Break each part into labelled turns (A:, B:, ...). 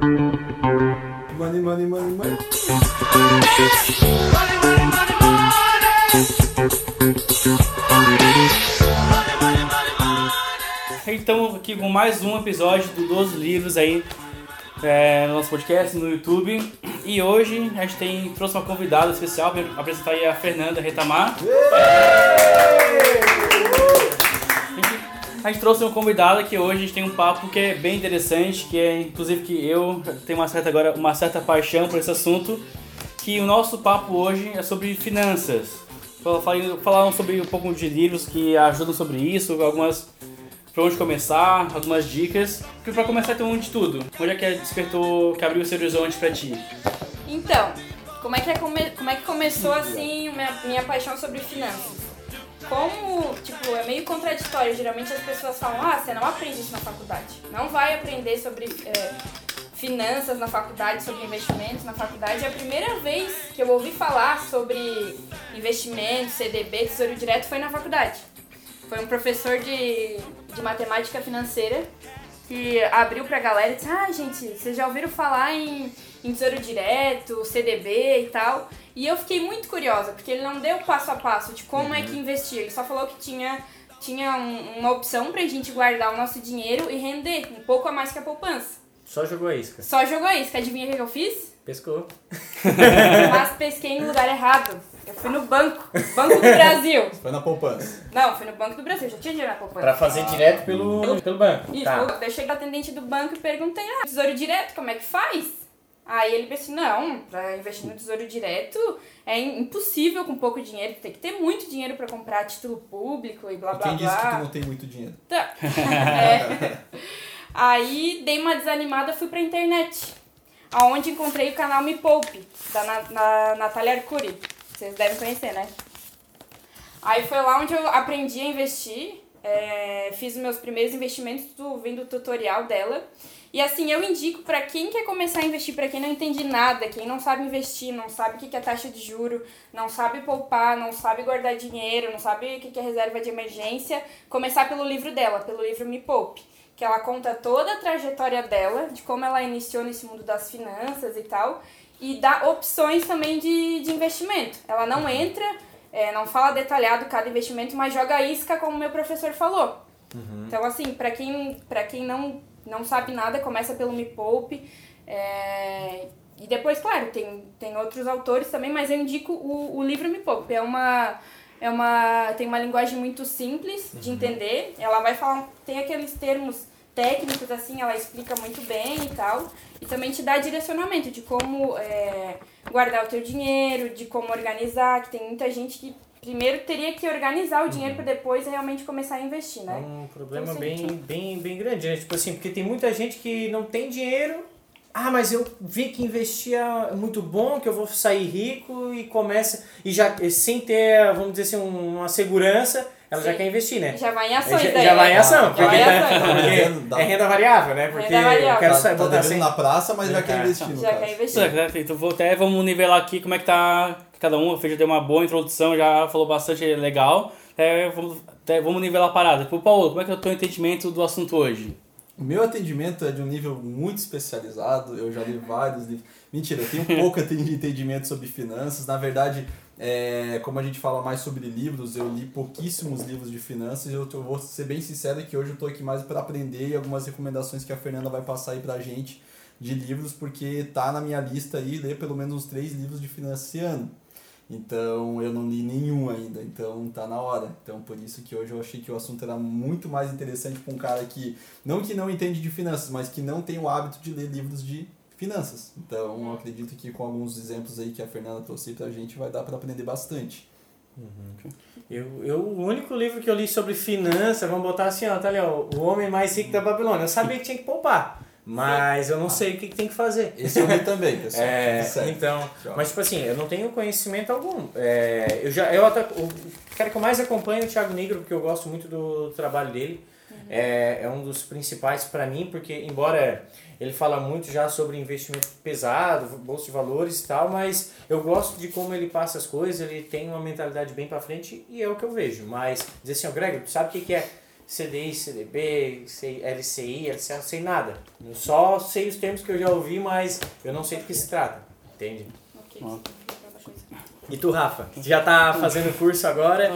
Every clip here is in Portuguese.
A: Money, money, money, money.
B: Então, aqui com mais um episódio do 12 Livros aí é, no nosso podcast, no YouTube. E hoje a gente tem, trouxe uma convidada especial para apresentar aí a Fernanda Retamar. Gente, a gente trouxe uma convidada que hoje a gente tem um papo que é bem interessante, que é inclusive que eu tenho uma certa, agora, uma certa paixão por esse assunto, que o nosso papo hoje é sobre finanças. Fal- Falar sobre um pouco de livros que ajudam sobre isso, algumas pra onde começar, algumas dicas. Porque pra começar tem um de tudo. Onde é que despertou, que abriu esse horizonte pra ti?
C: Então, como é que, é come- como é que começou assim minha, minha paixão sobre finanças? Como, tipo, é meio contraditório. Geralmente as pessoas falam, ah, você não aprende isso na faculdade. Não vai aprender sobre é, finanças na faculdade, sobre investimentos na faculdade. É a primeira vez que eu ouvi falar sobre investimentos, CDB, Tesouro Direto foi na faculdade. Foi um professor de, de matemática financeira que abriu pra galera e disse: Ah, gente, vocês já ouviram falar em, em Tesouro Direto, CDB e tal? E eu fiquei muito curiosa, porque ele não deu passo a passo de como é que investir. Ele só falou que tinha, tinha um- uma opção pra gente guardar o nosso dinheiro e render um pouco a mais que a poupança.
D: Só jogou a isca.
C: Só jogou isso, adivinha o que eu fiz?
D: Pescou.
C: Mas pesquei no lugar errado. Eu fui no banco, Banco do Brasil.
A: Foi na poupança.
C: Não, fui no Banco do Brasil, já tinha dinheiro na poupança.
D: Pra fazer direto pelo, pelo banco.
C: Isso,
D: Tá.
C: eu cheguei pro atendente do banco e perguntei, ah, tesouro direto, como é que faz? Aí ele disse, não, pra investir no tesouro direto é im- impossível com pouco dinheiro, tem que ter muito dinheiro pra comprar título público e blá
A: E
C: blá
A: quem disse que tu
C: blá.
A: não tem muito dinheiro?
C: Tá. É. Aí dei uma desanimada, fui pra internet, aonde encontrei o canal Me Poupe, da Na, na, Natália Arcuri. Vocês devem conhecer, né? Aí foi lá onde eu aprendi a investir, é, fiz meus primeiros investimentos, vendo o tutorial dela. E assim, eu indico pra quem quer começar a investir, pra quem não entende nada, quem não sabe investir, não sabe o que é taxa de juro, não sabe poupar, não sabe guardar dinheiro, não sabe o que é reserva de emergência, começar pelo livro dela, pelo livro Me Poupe, que ela conta toda a trajetória dela, de como ela iniciou nesse mundo das finanças e tal, e dá opções também de, de investimento. Ela não entra, é, não fala detalhado cada investimento, mas joga isca, como meu professor falou. Então, assim, pra quem, pra quem não, não sabe nada, começa pelo Me Poupe. é, e depois, claro, tem, tem outros autores também, mas eu indico o, o livro Me Poupe. É uma, é uma, tem uma linguagem muito simples de entender. Ela vai falar, tem aqueles termos técnicos, assim, ela explica muito bem e tal. E também te dá direcionamento de como é, guardar o teu dinheiro, de como organizar, que tem muita gente que primeiro teria que organizar o dinheiro para depois realmente começar a investir,
D: É
C: né?
D: um problema
C: Então,
D: bem, bem, bem grande, né? Tipo assim, porque tem muita gente que não tem dinheiro. Ah, mas eu vi que investir é muito bom, que eu vou sair rico e começa. E já sem ter, vamos dizer assim, uma segurança, ela já
C: Sim.
D: quer investir, né?
C: Já vai em ações
D: já,
C: daí,
D: já vai em
C: né?
D: ação,
C: Já
D: porque,
C: vai em
D: tá-
C: ações.
D: porque é renda variável, né? Porque
C: Renda variável.
D: eu quero
A: Tá,
D: sair,
A: tá
D: botar
A: devendo
D: sem...
A: na praça, mas já
D: Já
A: quer investir
C: Já
A: caso.
C: quer investir.
B: né? Então vou até vamos nivelar aqui como é que tá cada um. Fez deu uma boa introdução, já falou bastante legal. É, vamos, até vamos nivelar a parada. Pro Paulo, como é que é o teu entendimento do assunto hoje?
A: O meu atendimento é de um nível muito especializado, eu já li vários livros. Mentira, eu tenho pouco entendimento sobre finanças. Na verdade, é, como a gente fala mais sobre livros, eu li pouquíssimos livros de finanças. Eu tô- vou ser bem sincero que hoje eu tô aqui mais para aprender e algumas recomendações que a Fernanda vai passar aí pra gente de livros, porque tá na minha lista aí ler pelo menos uns três livros de finanças esse ano. Então eu não li nenhum ainda, então tá na hora. Então por isso que hoje eu achei que o assunto era muito mais interessante para um cara que, não que não entende de finanças, mas que não tem o hábito de ler livros de finanças. Então eu acredito que com alguns exemplos aí que a Fernanda trouxe pra gente vai dar para aprender bastante.
D: Eu, eu, o único livro que eu li sobre finanças, vamos botar assim, ó, tá ali, ó, O Homem Mais Rico da Babilônia. Eu sabia que tinha que poupar, mas eu não sei o que, que tem que fazer.
A: Esse eu li também, pessoal.
D: É,
A: certo.
D: então, mas tipo assim, eu não tenho conhecimento algum. É, eu já, eu até, o cara que eu mais acompanho é o Thiago Negro, porque eu gosto muito do trabalho dele. É, é um dos principais para mim, porque embora ele fala muito já sobre investimento pesado, bolsa de valores e tal, mas eu gosto de como ele passa as coisas, ele tem uma mentalidade bem para frente e é o que eu vejo. Mas dizer assim, ó, Greg, tu sabe o que, que é CDI, CDB, LCI, LCA, não sei nada. Eu só sei os termos que eu já ouvi, mas eu não sei do que se trata. Entende?
C: Ok,
B: Ó.
D: E tu, Rafa? Já tá fazendo curso agora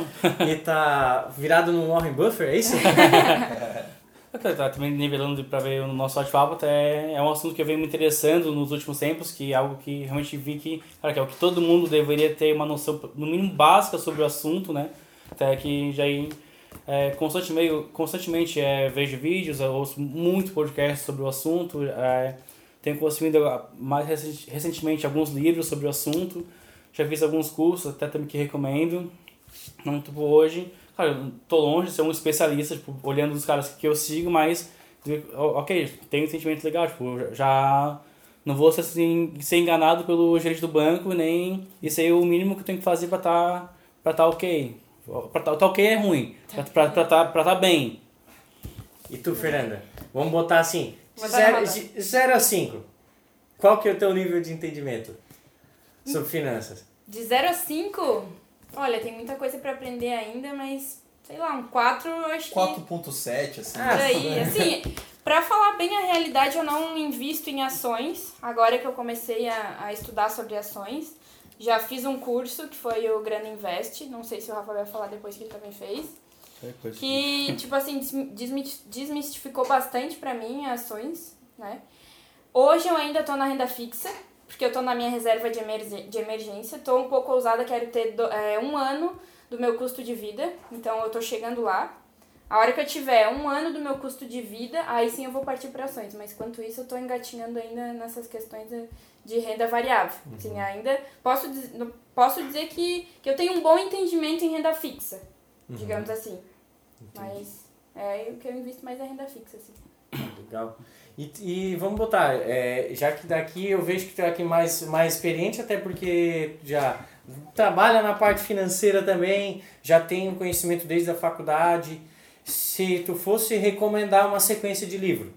D: e tá virado no Warren Buffer, é isso?
B: Eu tá também nivelando para ver o nosso bate-papo, até é um assunto que eu venho me interessando nos últimos tempos, que é algo que realmente vi que, cara, que é o que todo mundo deveria ter uma noção, no mínimo básica sobre o assunto, né? Até que já é, constantemente, constantemente é, vejo vídeos, ouço muito podcast sobre o assunto, é, tenho consumido mais recen- recentemente alguns livros sobre o assunto, já fiz alguns cursos, até também que recomendo. Não, tipo, hoje, cara, eu tô longe de ser um especialista, tipo, olhando os caras que eu sigo, mas, ok, tenho um sentimento legal, tipo, já não vou ser, assim, ser enganado pelo gerente do banco, nem isso aí é o mínimo que eu tenho que fazer pra tá, tá ok. Pra tá, tá ok é ruim, pra, pra, pra, tá, pra tá bem.
D: E tu, Fernanda? Vamos botar assim,
C: Vou botar na roda.
D: 0 a 5. Qual que é o teu nível de entendimento sobre finanças?
C: De 0 a 5, olha, tem muita coisa pra aprender ainda, mas sei lá, um 4 eu acho que.
A: 4.7, assim.
D: Ah,
C: aí, assim, pra falar bem a realidade, eu não invisto em ações. Agora que eu comecei a, a estudar sobre ações, já fiz um curso que foi o Grana Invest. Não sei se o Rafa vai falar depois que ele também fez. Que, tipo assim, desmi- desmi- desmistificou bastante pra mim ações, né? Hoje eu ainda tô na renda fixa, porque eu tô na minha reserva de, emergê- de emergência. Tô um pouco ousada, quero ter do- é, um ano do meu custo de vida, então eu tô chegando lá. A hora que eu tiver um ano do meu custo de vida, aí sim eu vou partir para ações. Mas enquanto isso, eu tô engatinhando ainda nessas questões de, renda variável. Assim, ainda posso, posso dizer que, que eu tenho um bom entendimento em renda fixa, digamos assim. Mas é o que eu invisto mais é renda fixa, assim.
D: Legal. E, e vamos botar, é, já que daqui eu vejo que tu é aqui mais, mais experiente, até porque já trabalha na parte financeira também, já tem um conhecimento desde a faculdade. Se tu fosse recomendar uma sequência de livro,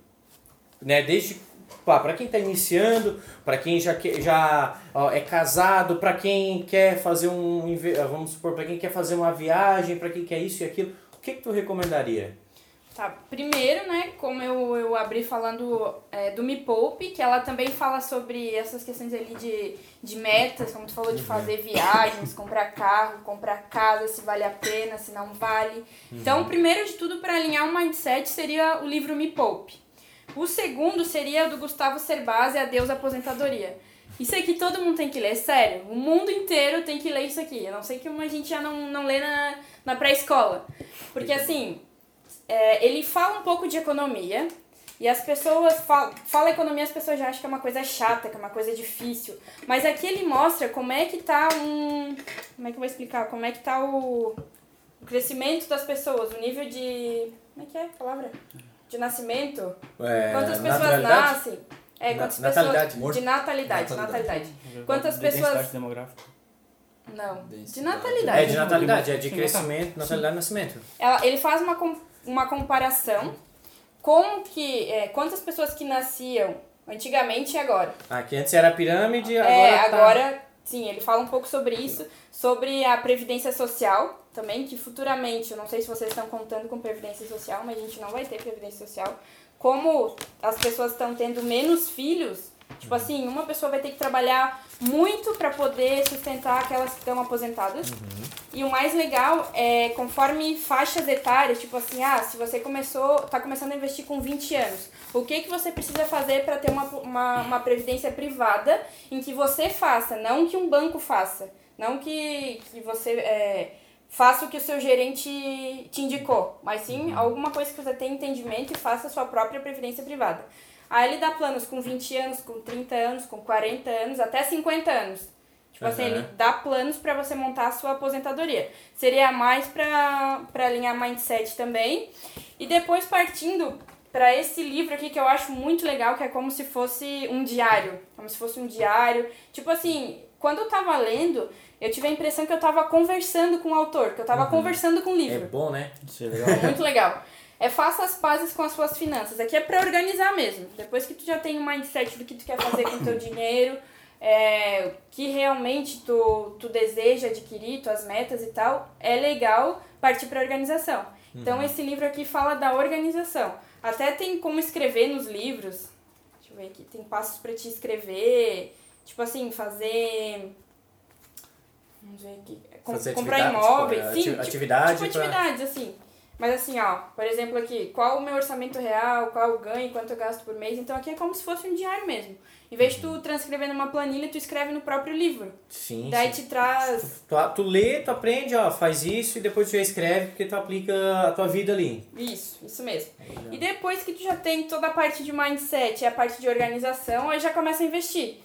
D: né, desde para quem está iniciando, para quem já, já ó, é casado, para quem quer fazer um, inve- vamos supor, para quem quer fazer uma viagem, para quem quer isso e aquilo, o que, que tu recomendaria?
C: Tá, primeiro, né, como eu, eu abri falando é, do Me Poupe, que ela também fala sobre essas questões ali de, de metas, como tu falou, de fazer viagens, comprar carro, comprar casa, se vale a pena, se não vale. Então, primeiro de tudo, para alinhar o mindset, seria o livro Me Poupe. O segundo seria do Gustavo Cerbasi, Adeus Aposentadoria. Isso aqui todo mundo tem que ler, sério. O mundo inteiro tem que ler isso aqui. Eu não sei como a gente já não, não lê na, na pré-escola. Porque assim, é, ele fala um pouco de economia e as pessoas falam fala economia, as pessoas já acham que é uma coisa chata, que é uma coisa difícil. Mas aqui ele mostra como é que tá um. Como é que eu vou explicar? Como é que tá o, o crescimento das pessoas, o nível de. Como é que é a palavra? De nascimento.
D: É,
C: Quantas pessoas nascem? É,
D: Na-
C: quantas
D: natalidade,
C: pessoas.
A: morto.
C: De natalidade,
A: Natalidade.
C: natalidade. Quantas
B: De
C: pessoas-
B: demográfica.
C: Não. De natalidade.
D: É de natalidade, é de
B: Sim,
D: crescimento, natalidade e nascimento.
C: Ela, ele faz uma, com- uma comparação como que. é, quantas pessoas que nasciam antigamente e agora.
D: Ah, que antes era pirâmide, agora
C: é,
D: tá...
C: agora, sim, ele fala um pouco sobre isso, sobre a Previdência Social também, que futuramente, eu não sei se vocês estão contando com Previdência Social, mas a gente não vai ter Previdência Social. Como as pessoas estão tendo menos filhos, tipo assim, uma pessoa vai ter que trabalhar muito para poder sustentar aquelas que estão aposentadas. E o mais legal é, conforme faixas etárias, tipo assim, ah, se você começou, tá começando a investir com 20 anos, o que, que você precisa fazer para ter uma, uma, uma previdência privada em que você faça, não que um banco faça, não que, que você é, faça o que o seu gerente te indicou, mas sim alguma coisa que você tenha entendimento e faça a sua própria previdência privada. Aí ele dá planos com 20 anos, com 30 anos, com 40 anos, até 50 anos. Tipo assim,
D: Aham.
C: ele dá planos para você montar a sua aposentadoria. Seria mais para alinhar mindset também. E depois partindo para esse livro aqui que eu acho muito legal, que é como se fosse um diário. Como se fosse um diário. Tipo assim, quando eu tava lendo, eu tive a impressão que eu tava conversando com o autor, que eu tava conversando com o
D: É
C: livro.
D: bom, né?
B: Isso é legal.
C: É muito legal. É faça as pazes com as suas finanças. Aqui é pra organizar mesmo. Depois que tu já tem um mindset do que tu quer fazer com o teu dinheiro, é, o que realmente tu, tu deseja adquirir, tuas metas e tal, é legal partir pra organização. Então esse livro aqui fala da organização. Até tem como escrever nos livros. Deixa eu ver aqui. Tem passos para te escrever. Tipo assim, fazer. Vamos ver aqui. Com- comprar
D: atividade,
C: imóveis.
D: tipo,
C: sim,
D: ati-
C: tipo-
D: atividade
C: Tipo,
D: pra-
C: atividades, assim. Mas assim, ó, por exemplo aqui, qual o meu orçamento real, qual o ganho, quanto eu gasto por mês. Então aqui é como se fosse um diário mesmo. Em vez de
D: Uhum.
C: tu transcrever numa planilha, tu escreve no próprio livro.
D: Sim,
C: Daí
D: sim.
C: te traz.
D: Tu, tu lê, tu aprende, ó, faz isso e depois tu já escreve porque tu aplica a tua vida ali.
C: Isso, isso mesmo. E depois que tu já tem toda a parte de mindset e a parte de organização, aí já começa a investir.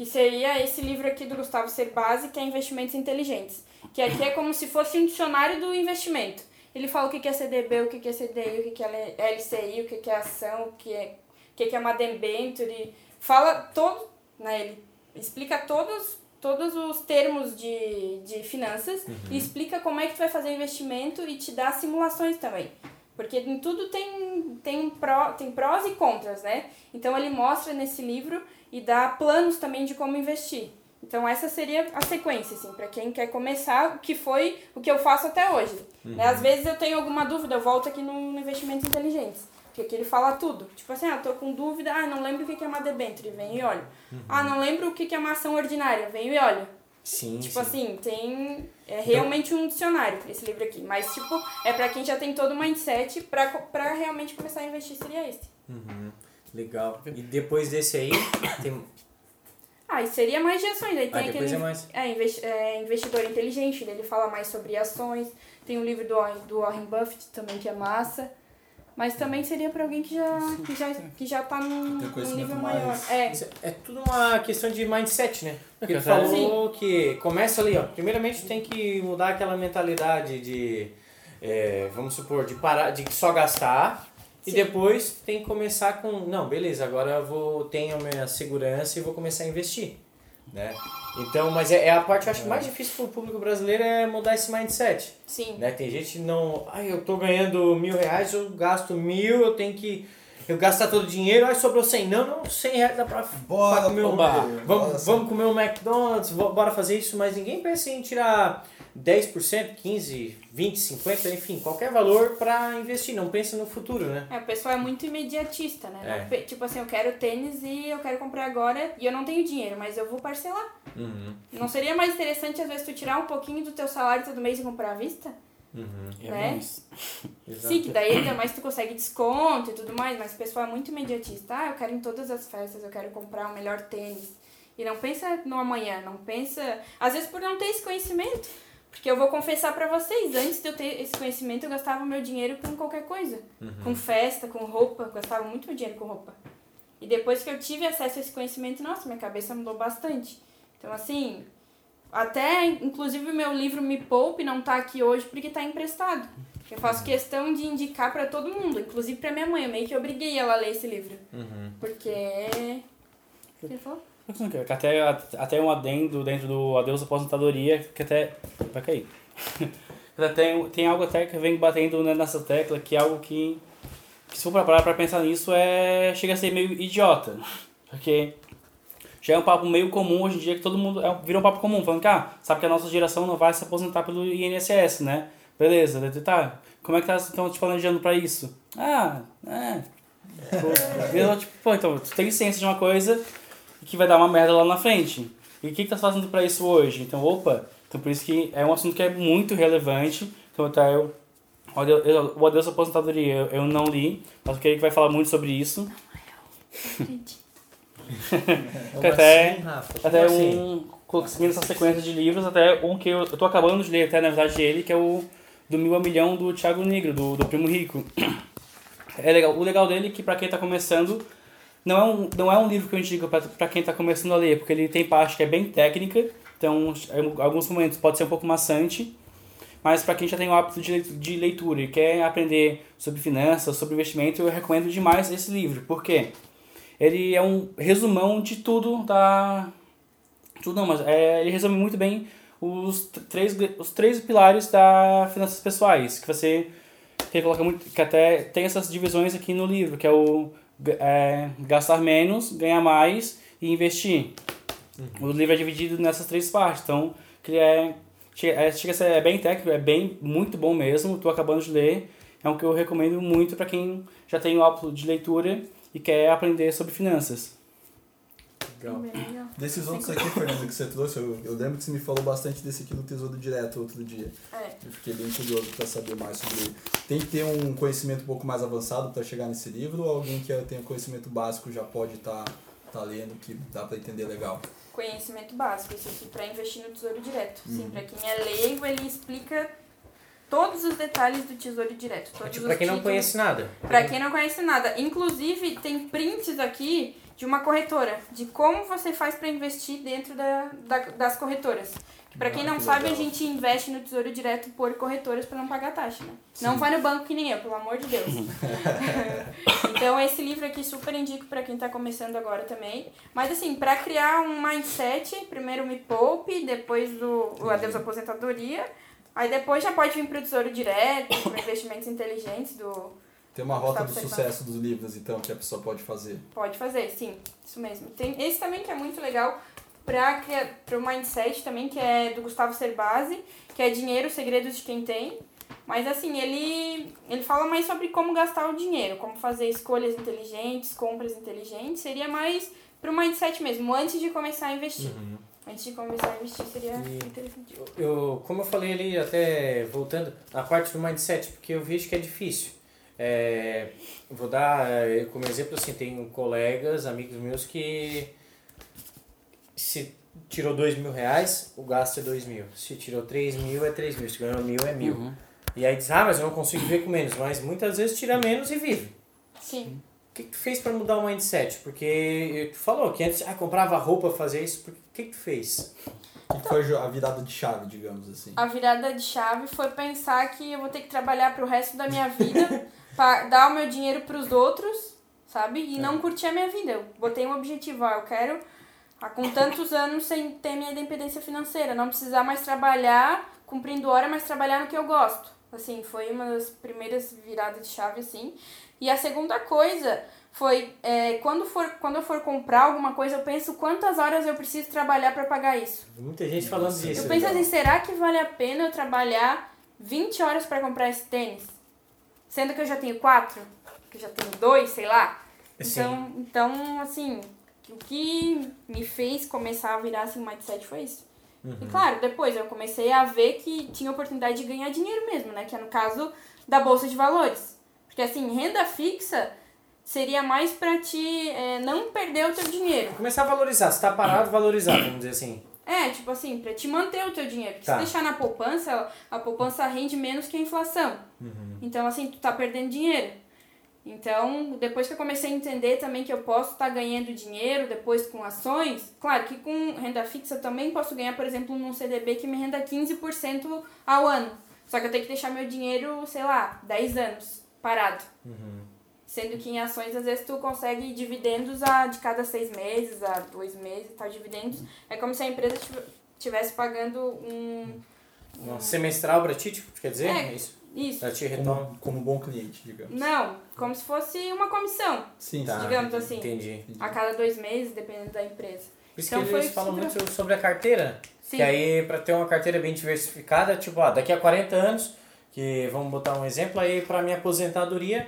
C: Que seria esse livro aqui do Gustavo Cerbasi, que é Investimentos Inteligentes. Que aqui é como se fosse um dicionário do investimento. Ele fala o que é CDB, o que é CDI, o que é LCI, o que é ação, o que é, o que é uma debenture. Fala todo, né, ele explica todos, todos os termos de, de finanças e explica como é que tu vai fazer o investimento e te dá simulações também. Porque em tudo tem, tem, pró, tem prós e contras, né? Então ele mostra nesse livro e dá planos também de como investir. Então essa seria a sequência, assim, para quem quer começar, o que foi o que eu faço até hoje. Né? Às vezes eu tenho alguma dúvida, eu volto aqui no, Investimentos Inteligentes. Porque aqui ele fala tudo. Tipo assim, ah, tô com dúvida, ah, não lembro o que é uma debênture, vem e olha. Ah, não lembro o que é uma ação ordinária, vem e olha.
D: Sim,
C: Tipo
D: sim.
C: assim, tem. É realmente um dicionário esse livro aqui. Mas, tipo, é pra quem já tem todo o mindset pra, co- pra realmente começar a investir, seria esse.
D: Uhum, Legal. E depois desse aí, tem...
C: Ah, e seria mais de ações. Aí tem
D: Ah, depois
C: aquele.
D: é mais.
C: É, investi- é, investidor inteligente, ele fala mais sobre ações. Tem o livro do, Warren- do Warren Buffett também, que é massa. Mas também seria pra alguém que já, que já, que já tá num, num nível
A: mais-
C: maior. É,
D: Isso É tudo uma questão de mindset, né? Porque ele
B: Sim.
D: falou que começa ali, ó. Primeiramente tem que mudar aquela mentalidade de, é, vamos supor, de parar, de só gastar. E
C: Sim.
D: depois tem que começar com, não, beleza, agora eu vou, tenho a minha segurança e vou começar a investir. Né? Então, mas é, é a parte, eu acho, mais difícil para o público brasileiro é mudar esse mindset.
C: sim.
D: Né? Tem gente que não. Ai, eu tô ganhando mil reais, eu gasto mil, eu tenho que. Eu gastar todo o dinheiro, aí sobrou 100. Não, não, 100 reais dá pra,
A: Bora,
D: pra comer um.
A: oba,
D: Vamos,
A: bora,
D: vamos comer um McDonald's, bora fazer isso, mas ninguém pensa em tirar 10%, 15%, 20%, 50%, enfim, qualquer valor pra investir. Não pensa no futuro, né?
C: É, o pessoal é muito imediatista, né?
D: É.
C: Não Tipo assim, eu quero tênis e eu quero comprar agora e eu não tenho dinheiro, mas eu vou parcelar.
D: Uhum,
C: Não seria mais interessante, às vezes, tu tirar um pouquinho do teu salário todo mês e comprar à vista?
D: Uhum.
B: É
C: Né?
B: bem isso.
C: Sim, que daí ainda mais tu consegue desconto e tudo mais, mas o pessoal é muito imediatista. Ah, eu quero ir em todas as festas, eu quero comprar o melhor tênis. E não pensa no amanhã, não pensa... Às vezes por não ter esse conhecimento. Porque eu vou confessar pra vocês, antes de eu ter esse conhecimento, eu gastava meu dinheiro com qualquer coisa. Com festa, com roupa, eu gastava muito meu dinheiro com roupa. E depois que eu tive acesso a esse conhecimento, nossa, minha cabeça mudou bastante. Então, assim, até, inclusive, o meu livro Me Poupe não tá aqui hoje porque tá emprestado. Eu faço questão de indicar pra todo mundo, inclusive pra minha mãe. Eu meio que obriguei ela a ler esse livro.
D: Uhum.
C: Porque... O que ele falou?
B: Que Até, até um adendo dentro do Adeus Aposentadoria, que até. Vai cair. Tem, tem algo até que vem batendo né, nessa tecla, que é algo que, que se for pra parar pra pensar nisso, é chega a ser meio idiota. Porque já é um papo meio comum hoje em dia que todo mundo. É, vira um papo comum, falando que, ah, sabe que a nossa geração não vai se aposentar pelo INSS, né? Beleza, tá. Como é que tá, estão te planejando pra isso? Ah, é. Eu, tipo, pô, então, tu tem licença de uma coisa que vai dar uma merda lá na frente. E o que, que tá fazendo pra isso hoje? Então, opa, então por isso que é um assunto que é muito relevante. Então, até eu, o Adeus, eu- o Aposentadoria eu, eu não li, mas eu creio que vai falar muito sobre isso.
D: Como
B: até-
D: assim, Rafa?
B: Até
D: assim?
B: um, seguindo essa sequência de livros, até um que eu, eu tô acabando de ler, até na verdade ele, que é o do Mil a Milhão do Thiago Negro, do, do Primo Rico. É legal. O legal dele é que pra quem tá começando, não é um, não é um livro que eu indico pra, pra quem tá começando a ler, porque ele tem parte que é bem técnica, então em alguns momentos pode ser um pouco maçante, mas para quem já tem o hábito de de leitura e quer aprender sobre finanças, sobre investimento, eu recomendo demais esse livro. Por quê? Ele é um resumão de tudo da... Tudo não, mas é, ele resume muito bem os três, os três pilares da finanças pessoais, que você que coloca muito, que até tem essas divisões aqui no livro, que é o é, gastar menos, ganhar mais e investir. O livro é dividido nessas três partes, então que é Chega, é, chega a ser é bem técnico, é bem, muito bom mesmo. Tô acabando de ler. É um que eu recomendo muito para quem já tem o hábito de leitura e quer aprender sobre finanças.
D: Legal.
A: Desses outros aqui, Fernando, que você trouxe, eu, eu lembro que você me falou bastante desse aqui do Tesouro Direto outro dia.
C: É.
A: Eu fiquei bem curioso para saber mais sobre ele. Tem que ter um conhecimento um pouco mais avançado para chegar nesse livro ou alguém que um conhecimento básico já pode estar tá, tá lendo, que dá para entender legal?
C: Conhecimento básico, isso aqui para investir no Tesouro Direto. Sim,
A: Uhum.
C: para quem é leigo, ele explica todos os detalhes do Tesouro Direto. Todos
D: Tipo, pra quem não
C: títulos.
D: conhece nada.
C: Pra quem não conhece nada. Inclusive, tem prints aqui de uma corretora, de como você faz para investir dentro da, da- das corretoras. Pra quem não
A: que
C: sabe,
A: legal.
C: a gente investe no Tesouro Direto por corretoras para não pagar taxa, né?
A: Sim.
C: Não vai no banco que nem eu, pelo amor de Deus. então, esse livro aqui super indico para quem tá começando agora também. Mas assim, para criar um mindset, primeiro me poupe, depois do o adeus à aposentadoria. Aí depois já pode vir pro Tesouro Direto, para investimentos inteligentes do
A: Tem uma rota do sucesso dos livros, então, que a pessoa pode fazer.
C: Pode fazer, sim, isso mesmo. Tem esse também que é muito legal para o mindset também, que é do Gustavo Cerbasi, que é Dinheiro, Segredos de Quem Tem. Mas assim, ele, ele fala mais sobre como gastar o dinheiro, como fazer escolhas inteligentes, compras inteligentes. Seria mais pro mindset mesmo, antes de começar a investir. Antes de começar a investir seria
D: E-
C: interessante.
D: Eu, como eu falei ali, até voltando, a parte do mindset, porque eu vejo que é difícil. É, vou dar é, como exemplo assim, tenho colegas, amigos meus que se tirou dois mil reais, o gasto é dois mil. Se tirou três mil, é três mil. Se ganhou mil, é mil.
B: Uhum.
D: E aí diz, ah, mas eu não consigo viver com menos. Mas muitas vezes tira menos e vive.
C: Sim.
D: O que, que tu fez para mudar o mindset? Porque tu falou que antes ah, comprava roupa, fazia isso. Por que, que tu fez?
A: O que foi a virada de chave, digamos assim?
C: A virada de chave foi pensar que eu vou ter que trabalhar pro resto da minha vida pra dar o meu dinheiro pros outros, sabe? E não curtir a minha vida. Eu botei um objetivo, ó, eu quero, há com tantos anos, sem ter minha independência financeira, não precisar mais trabalhar cumprindo hora, mas trabalhar no que eu gosto. Assim, foi uma das primeiras viradas de chave, assim. E a segunda coisa foi, é, quando, for, quando eu for comprar alguma coisa, eu penso quantas horas eu preciso trabalhar para pagar isso.
D: Muita gente falando
A: Nossa,
D: disso.
C: Eu penso assim, será que vale a pena eu trabalhar 20 horas para comprar esse tênis? Sendo que eu já tenho quatro, que eu já tenho dois, sei lá. Então, então assim, o que me fez começar a virar assim, um mindset foi isso. E claro, depois eu comecei a ver que tinha oportunidade de ganhar dinheiro mesmo, né? Que é no caso da Bolsa de Valores. Porque assim, renda fixa seria mais pra te é, não perder o teu dinheiro.
D: Começar a valorizar. Se tá parado, valorizar, vamos dizer assim.
C: É, tipo assim, pra te manter o teu dinheiro. Porque
D: Tá.
C: se deixar na poupança, a poupança rende menos que a inflação.
D: Uhum.
C: Então, assim, tu tá perdendo dinheiro. Então, depois que eu comecei a entender também que eu posso estar ganhando dinheiro depois com ações, claro que com renda fixa eu também posso ganhar, por exemplo, num CDB que me renda 15% ao ano. Só que eu tenho que deixar meu dinheiro, sei lá, 10 anos parado.
D: Uhum.
C: Sendo que em ações, às vezes, tu consegue dividendos a, de cada seis meses, a dois meses, tal, dividendos. É como se a empresa estivesse pagando um...
D: Um semestral pra ti, tipo, quer dizer?
C: É.
D: É isso.
C: Isso.
D: Pra ti retorno.
A: Como, como bom cliente, digamos.
C: Não, como se fosse uma comissão
A: Sim,
D: Tá.
C: Digamos assim.
D: Entendi.
C: a cada dois meses, dependendo da empresa.
D: Por isso
C: Então
D: que
C: foi
D: eles falam
C: super-
D: muito sobre a carteira.
C: Sim.
D: Que aí, pra ter uma carteira bem diversificada, tipo, ó, daqui a 40 anos, que vamos botar um exemplo aí, pra minha aposentadoria,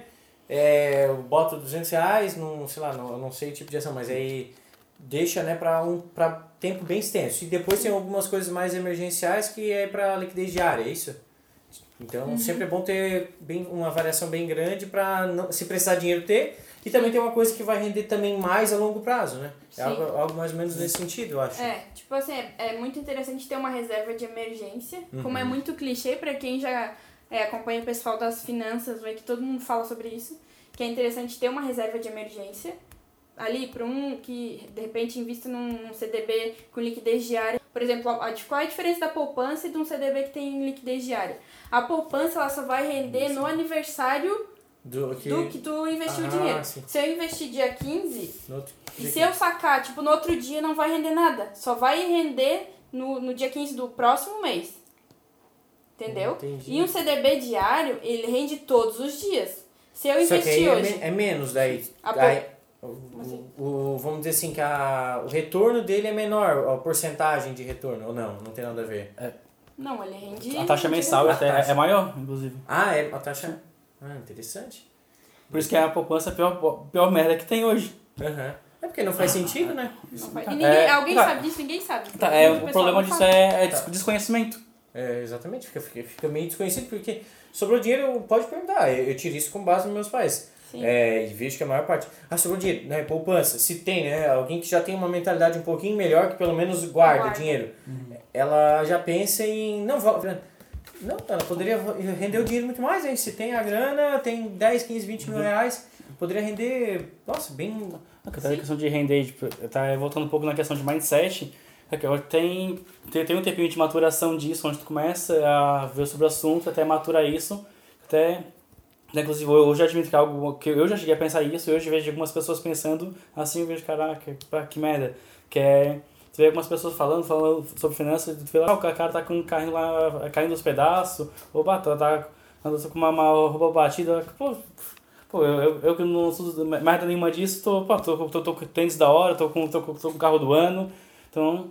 D: é, eu boto 200 reais num, sei lá, não, eu não sei o tipo de ação, mas aí deixa, né, pra um pra tempo bem extenso. E depois tem algumas coisas mais emergenciais que é pra liquidez diária, é isso? Então,
C: Uhum.
D: sempre é bom ter bem, uma variação bem grande não, se precisar de dinheiro, ter. E também tem uma coisa que vai render também mais a longo prazo, né? É algo, algo mais ou menos nesse sentido, eu acho.
C: É, tipo assim, é, muito interessante ter uma reserva de emergência. Como
D: Uhum.
C: é muito clichê pra quem já é, acompanha o pessoal das finanças, vê que todo mundo fala sobre isso. Que é interessante ter uma reserva de emergência. Ali, para um que de repente invista num CDB com liquidez diária. Por exemplo, qual é a diferença da poupança e de um CDB que tem liquidez diária? A poupança ela só vai render no aniversário
D: Do que,
C: do que tu investiu
D: Ah,
C: o dinheiro.
D: sim.
C: Se eu investir dia 15,
D: no outro
C: e
D: dia
C: se eu sacar, tipo, no outro dia não vai render nada. Só vai render no, no dia 15 do próximo mês. Entendeu?
D: Entendi.
C: E um CDB diário, ele rende todos os dias. Se eu investir
D: é,
C: hoje.
D: me- é menos daí.
C: A
D: Daí, o, o- vamos dizer assim que a, o retorno dele é menor, a porcentagem de retorno, ou não? Não tem nada a ver.
C: Não, ele rende.
B: A taxa
C: rende
B: mensal até
D: taxa.
B: é maior, inclusive.
D: Ah, é a taxa. Ah, interessante.
B: Por isso que é a poupança a pior, pior merda que tem hoje.
D: Aham. É porque não faz sentido, né?
C: Não faz- E ninguém,
B: É,
C: alguém
B: tá.
C: sabe disso? Ninguém sabe.
B: Tá, é, o problema disso
C: sabe.
B: é, é
D: Tá.
B: des- desconhecimento.
D: É, exatamente, fica, fica, fica meio desconhecido, porque sobrou dinheiro, pode perguntar. Eu, eu tiro isso com base nos meus pais.
C: Sim.
D: É, e vejo que a maior parte. Ah, sobrou dinheiro, né? Poupança. Se tem, né? Alguém que já tem uma mentalidade um pouquinho melhor, que pelo menos guarda,
C: Guarda.
D: dinheiro. Ela já pensa em. Não, não, ela poderia render o dinheiro muito mais, hein? Se tem a grana, tem 10, 15, 20 mil reais, poderia render. Nossa, bem.
B: A questão de render, tipo, tá voltando um pouco na questão de mindset, é que tem, tem, tem um tempinho de maturação disso, onde tu começa a ver sobre o assunto, até maturar isso, até, inclusive, eu já admito que é algo que eu já cheguei a pensar isso, e hoje vejo algumas pessoas pensando assim, eu vejo, caraca, pá, que merda, que é, tu vê algumas pessoas falando, falando sobre finanças, tu vê lá, ah, o cara tá com um carrinho lá, caindo aos pedaços, ou tá, tá andando com uma, uma roupa batida, pô, Pô, eu, eu, que não uso merda nenhuma disso, tô, pô, tô, tô, tô com tênis da hora, tô com, tô, tô com o carro do ano. Então,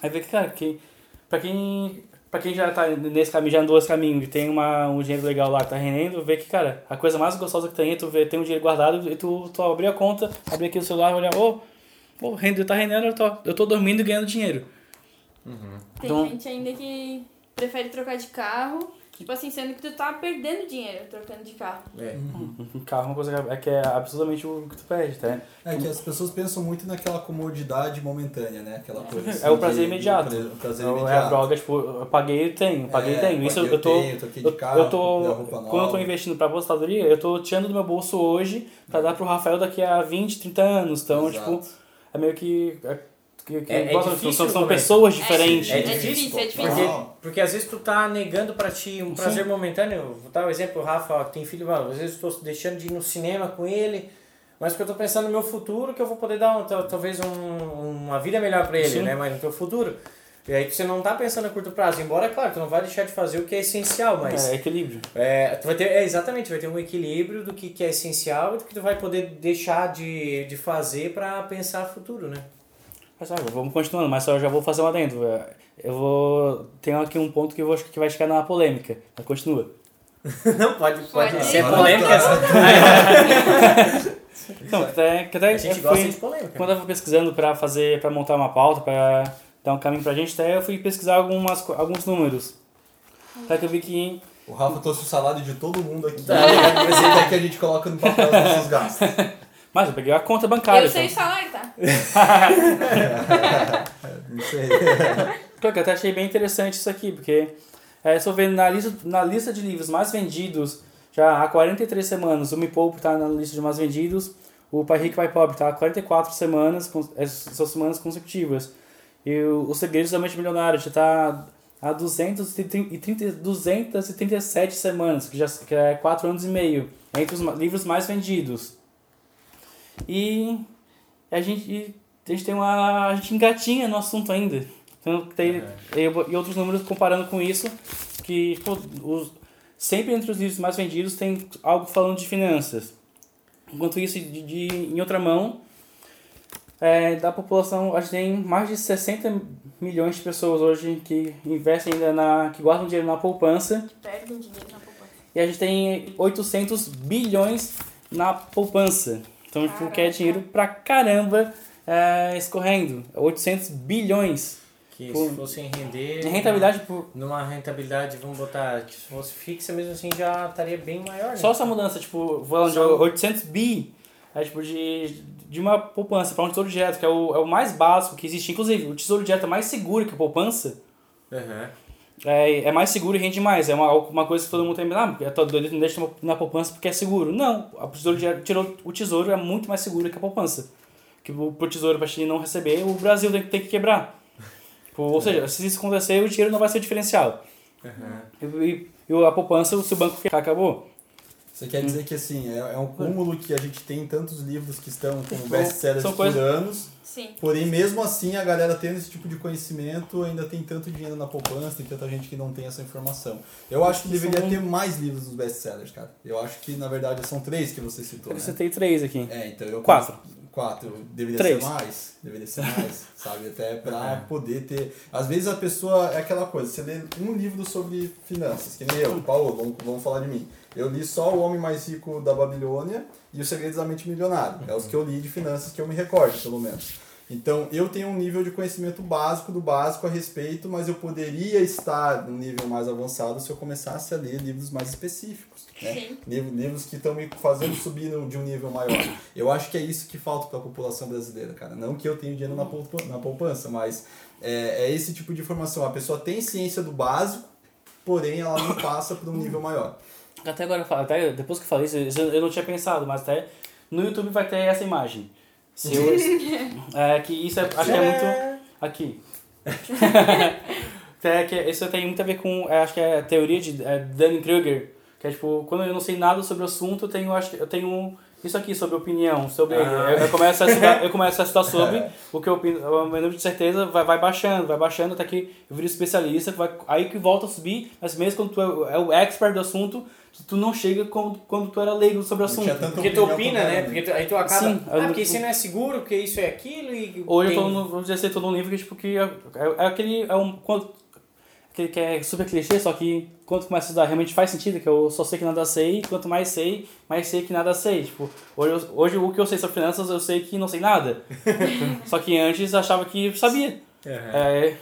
B: aí vê que, cara, que pra quem, pra quem já tá nesse caminho, já andou esse caminho e tem uma, um dinheiro legal lá que tá rendendo, vê que, cara, a coisa mais gostosa que tem é tu ver, tem um dinheiro guardado e tu, tu abrir a conta, abrir aqui o celular e olhar, ô, oh, rende, tá rendendo, eu tô, eu tô dormindo e ganhando dinheiro.
C: Tem
B: Então-
C: gente ainda que prefere trocar de carro, tipo assim, sendo que tu tá perdendo dinheiro trocando de carro.
D: É.
B: Um carro é uma coisa que é, que é absolutamente o que tu perde, tá?
A: É que as pessoas pensam muito naquela comodidade momentânea, né? Aquela coisa assim
B: É o prazer
A: de-
B: imediato.
A: O prazer
B: É a
A: imediato.
B: droga, tipo, eu paguei e tenho, paguei e
A: É,
B: tenho. Isso
A: paguei,
B: eu tô.
A: tenho, tô aqui de
B: eu,
A: carro,
B: eu tô. Quando eu tô investindo pra aposentadoria, eu tô tirando do meu bolso hoje pra dar pro Rafael daqui a 20, 30 anos. Então,
A: Exato.
B: tipo, é meio que. É, que, que
D: É- é difícil
B: são, são pessoas diferentes.
D: É
C: É
D: difícil,
C: difícil, é difícil.
D: Porque,
A: Não.
D: porque às vezes tu tá negando pra ti um prazer momentâneo. Vou dar um exemplo, o Rafa, tem filho, mano, às vezes eu tô deixando de ir no cinema com ele, mas porque eu tô pensando no meu futuro, que eu vou poder dar um, tal- talvez um, uma vida melhor pra ele,
B: Sim.
D: né? Mas no teu futuro. E aí você não tá pensando a curto prazo, embora, claro, tu não vai deixar de fazer o que é essencial, mas
B: É equilíbrio.
D: é, tu vai ter, é, exatamente, vai ter um equilíbrio do que, que é essencial e do que tu vai poder deixar de, de fazer pra pensar futuro, né?
B: Mas sabe, vamos continuando, mas só eu já vou fazer um adendo. Eu vou. Tenho aqui um ponto que, eu vou, que vai chegar na polêmica. Mas continua.
D: Não, pode, pode,
C: Pode.
D: ser
A: Agora
D: polêmica.
B: Então, que até, que até
D: A gente gosta
B: fui-
D: de polêmica.
B: Quando eu fui pesquisando pra fazer, para montar uma pauta, pra dar um caminho pra gente, até eu fui pesquisar algumas, alguns números. Até que eu vi que
A: O Rafa trouxe o salário de todo mundo aqui.
D: Tá.
A: Mas ele quer que a gente coloca no papel os nossos gastos.
B: Mas eu peguei a conta bancária.
C: Eu sei o
B: então.
C: salário, tá?
A: Não sei.
B: Então, que eu até achei bem interessante isso aqui, porque é, se eu ver na lista, na lista de livros mais vendidos, já há 43 semanas, o Me Poupe está na lista de mais vendidos, o Pai Rico Pai Pobre está há 44 semanas, é, são semanas consecutivas. E o, o Segredos da Mente Milionária já está há 230, 237 semanas, que já que é 4 anos e meio, entre os livros mais vendidos. E a gente, a gente tem uma. A gente engatinha no assunto ainda. Então, tem, e, e outros números comparando com isso, que pô, os, sempre entre os livros mais vendidos tem algo falando de finanças. Enquanto isso, de, de, em outra mão, é, da população, a gente tem mais de 60 milhões de pessoas hoje que investem ainda na. que guardam dinheiro na poupança.
C: Perdem dinheiro na poupança.
B: E a gente tem 800 bilhões na poupança. Então, tipo, que é dinheiro pra caramba é, escorrendo. 800 bilhões.
D: Que
B: Pô.
D: se fossem render.
B: Rentabilidade por.
D: Numa rentabilidade, vamos botar, que se fosse fixa mesmo assim já estaria bem maior, né?
B: Só essa mudança, tipo, falando de
D: Só-
B: 800 bi, é tipo de, de uma poupança para um tesouro direto, que é o, é o mais básico que existe. Inclusive, o tesouro direto é mais seguro que a poupança.
D: Aham.
B: É, é mais seguro e rende mais. É uma, uma coisa que todo mundo tem. Ah, eu tô doido, não deixa na poupança porque é seguro. Não, o tesouro direto, tirou, o tesouro é muito mais seguro que a poupança. Que o pro tesouro pra China não receber, o Brasil tem, tem que quebrar. Tipo, Ou seja, se isso acontecer, o dinheiro não vai ser diferencial.
D: Aham.
B: E, e a poupança, se o banco quebrar, acabou.
A: Você quer dizer que assim, é, é um cúmulo que a gente tem tantos livros que estão como best-sellers por
B: coisas-
A: anos,
C: Sim.
A: porém mesmo assim a galera tendo esse tipo de conhecimento ainda tem tanto dinheiro na poupança, tem tanta gente que não tem essa informação. Eu acho que deveria
B: São-
A: ter mais livros dos best-sellers, cara. Eu acho que na verdade são três que você citou,
B: Eu
A: né?
B: citei três aqui.
A: É, então eu
B: Quatro.
A: quatro, deveria
B: Três.
A: ser mais, deveria ser mais, sabe? Até pra poder ter. Às vezes a pessoa é aquela coisa, você lê um livro sobre finanças, que nem eu, Paulo, vamos, vamos falar de mim. Eu li só O Homem Mais Rico da Babilônia e Os Segredos da Mente Milionária. É os que eu li de finanças que eu me recordo, pelo menos. Então, eu tenho um nível de conhecimento básico do básico a respeito, mas eu poderia estar num nível mais avançado se eu começasse a ler livros mais específicos. Né? Livros, que estão me fazendo subir de um nível maior. Eu acho que é isso que falta para a população brasileira, cara. Não que eu tenha dinheiro na poupança, mas é, é esse tipo de informação. A pessoa tem ciência do básico, porém ela não passa para um nível maior.
B: Até agora, eu falo- até depois que eu falei isso, eu não tinha pensado, mas até no YouTube vai ter essa imagem. Se eu, é que isso é, acho que é muito. Aqui. é que isso tem muito a ver com, é, acho que é a teoria de é, Dunning-Kruger, que é tipo, quando eu não sei nada sobre o assunto, eu tenho, acho, que- eu tenho isso aqui sobre opinião, sobre,
D: Ah.
B: eu, eu começo a estudar, eu começo a estudar sobre o que eu opino, o meu número de certeza vai, vai baixando, vai baixando até que eu viro especialista, vai, aí que volta a subir, mas mesmo quando tu é, é o expert do assunto, tu não chega quando, quando tu era leigo sobre o assunto.
D: Porque tu opina, né?
A: era.
D: Porque tu- aí tu acaba.
B: Sim,
D: ah,
B: eu-
D: porque isso não é seguro, porque isso é aquilo e.
B: Hoje eu
D: tem-
B: tô no, vamos dizer assim, eu tô num livro que, tipo, que é, é, é aquele, é um, quando, aquele que é super clichê, só que quando começa a estudar realmente faz sentido, que eu só sei que nada sei, quanto mais sei, mais sei que nada sei. Tipo, hoje, eu- hoje o que eu sei sobre finanças, eu sei que não sei nada. só que antes eu achava que sabia. É,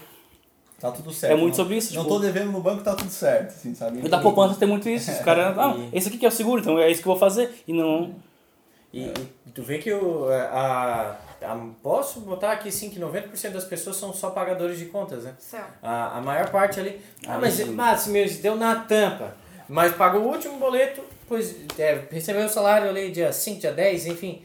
A: Tá tudo certo.
B: é muito
A: não-
B: sobre isso,
A: Não
B: tipo,
A: tô devendo no banco, tá tudo certo, assim, sabe?
B: e da poupança tem muito isso. Os caras, ah, esse aqui que é o seguro, então é isso que eu vou fazer. E não...
D: E, e tu vê que o, a, a- Posso botar aqui sim que 90% das pessoas são só pagadores de contas, né?
C: Céu.
D: A, a maior parte ali. Ah,
B: Ah,
D: mas, mas meu, deu na tampa. Mas pagou o último boleto, pois é, recebeu o salário ali dia 5, dia 10, enfim.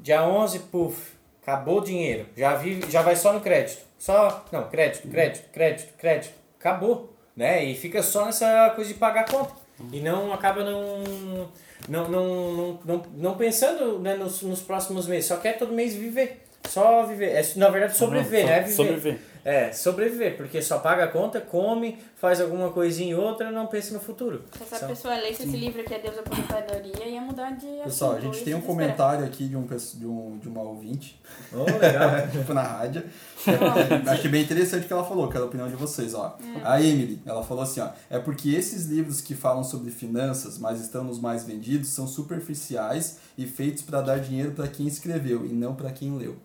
D: Dia 11, puf, acabou o dinheiro. Já, vi, já vai só no crédito. Só. Não, crédito, crédito, crédito, crédito. Acabou. Né? E fica só nessa coisa de pagar a conta. E não acaba não. Não, não, não, não, não pensando né, nos, nos próximos meses, só quer todo mês viver. Só viver. É, na verdade, sobreviver,
B: Não,
D: né?
B: so-
D: Viver.
B: Sobreviver.
D: É, sobreviver, porque só paga a conta, come, faz alguma coisinha e outra, não pensa no futuro.
C: Se essa
D: Só-
C: pessoa lesse esse livro que é Deus Aposentadoria, ia mudar de
A: Pessoal, a
C: assunto,
A: gente
C: ia
A: tem um comentário aqui de, um, de, um, de uma ouvinte,
D: Oh, legal.
A: tipo na rádio. Achei bem interessante o que ela falou, que era a opinião de vocês, ó. A Emily, ela falou assim, ó, é porque esses livros que falam sobre finanças, mas estão nos mais vendidos, são superficiais e feitos para dar dinheiro para quem escreveu e não para quem leu.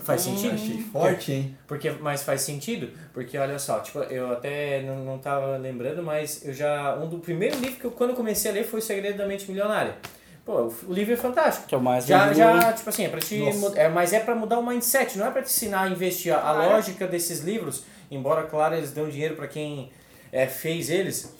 D: Faz
A: Eu
D: sentido?
A: achei forte, hein?
D: Porque, mas faz sentido, porque olha só, tipo, eu até não, não tava lembrando, mas eu já. Um do primeiro livro que eu quando eu comecei a ler foi O Segredo da Mente Milionária. Pô, o, livro é fantástico.
B: Que é o mais
D: Já, já, tipo assim, é pra te.
A: Nossa.
D: É, mas é pra mudar o mindset, não é pra te ensinar a investir. A, a
C: Claro.
D: lógica desses livros, embora, claro, eles dão dinheiro pra quem é, fez eles,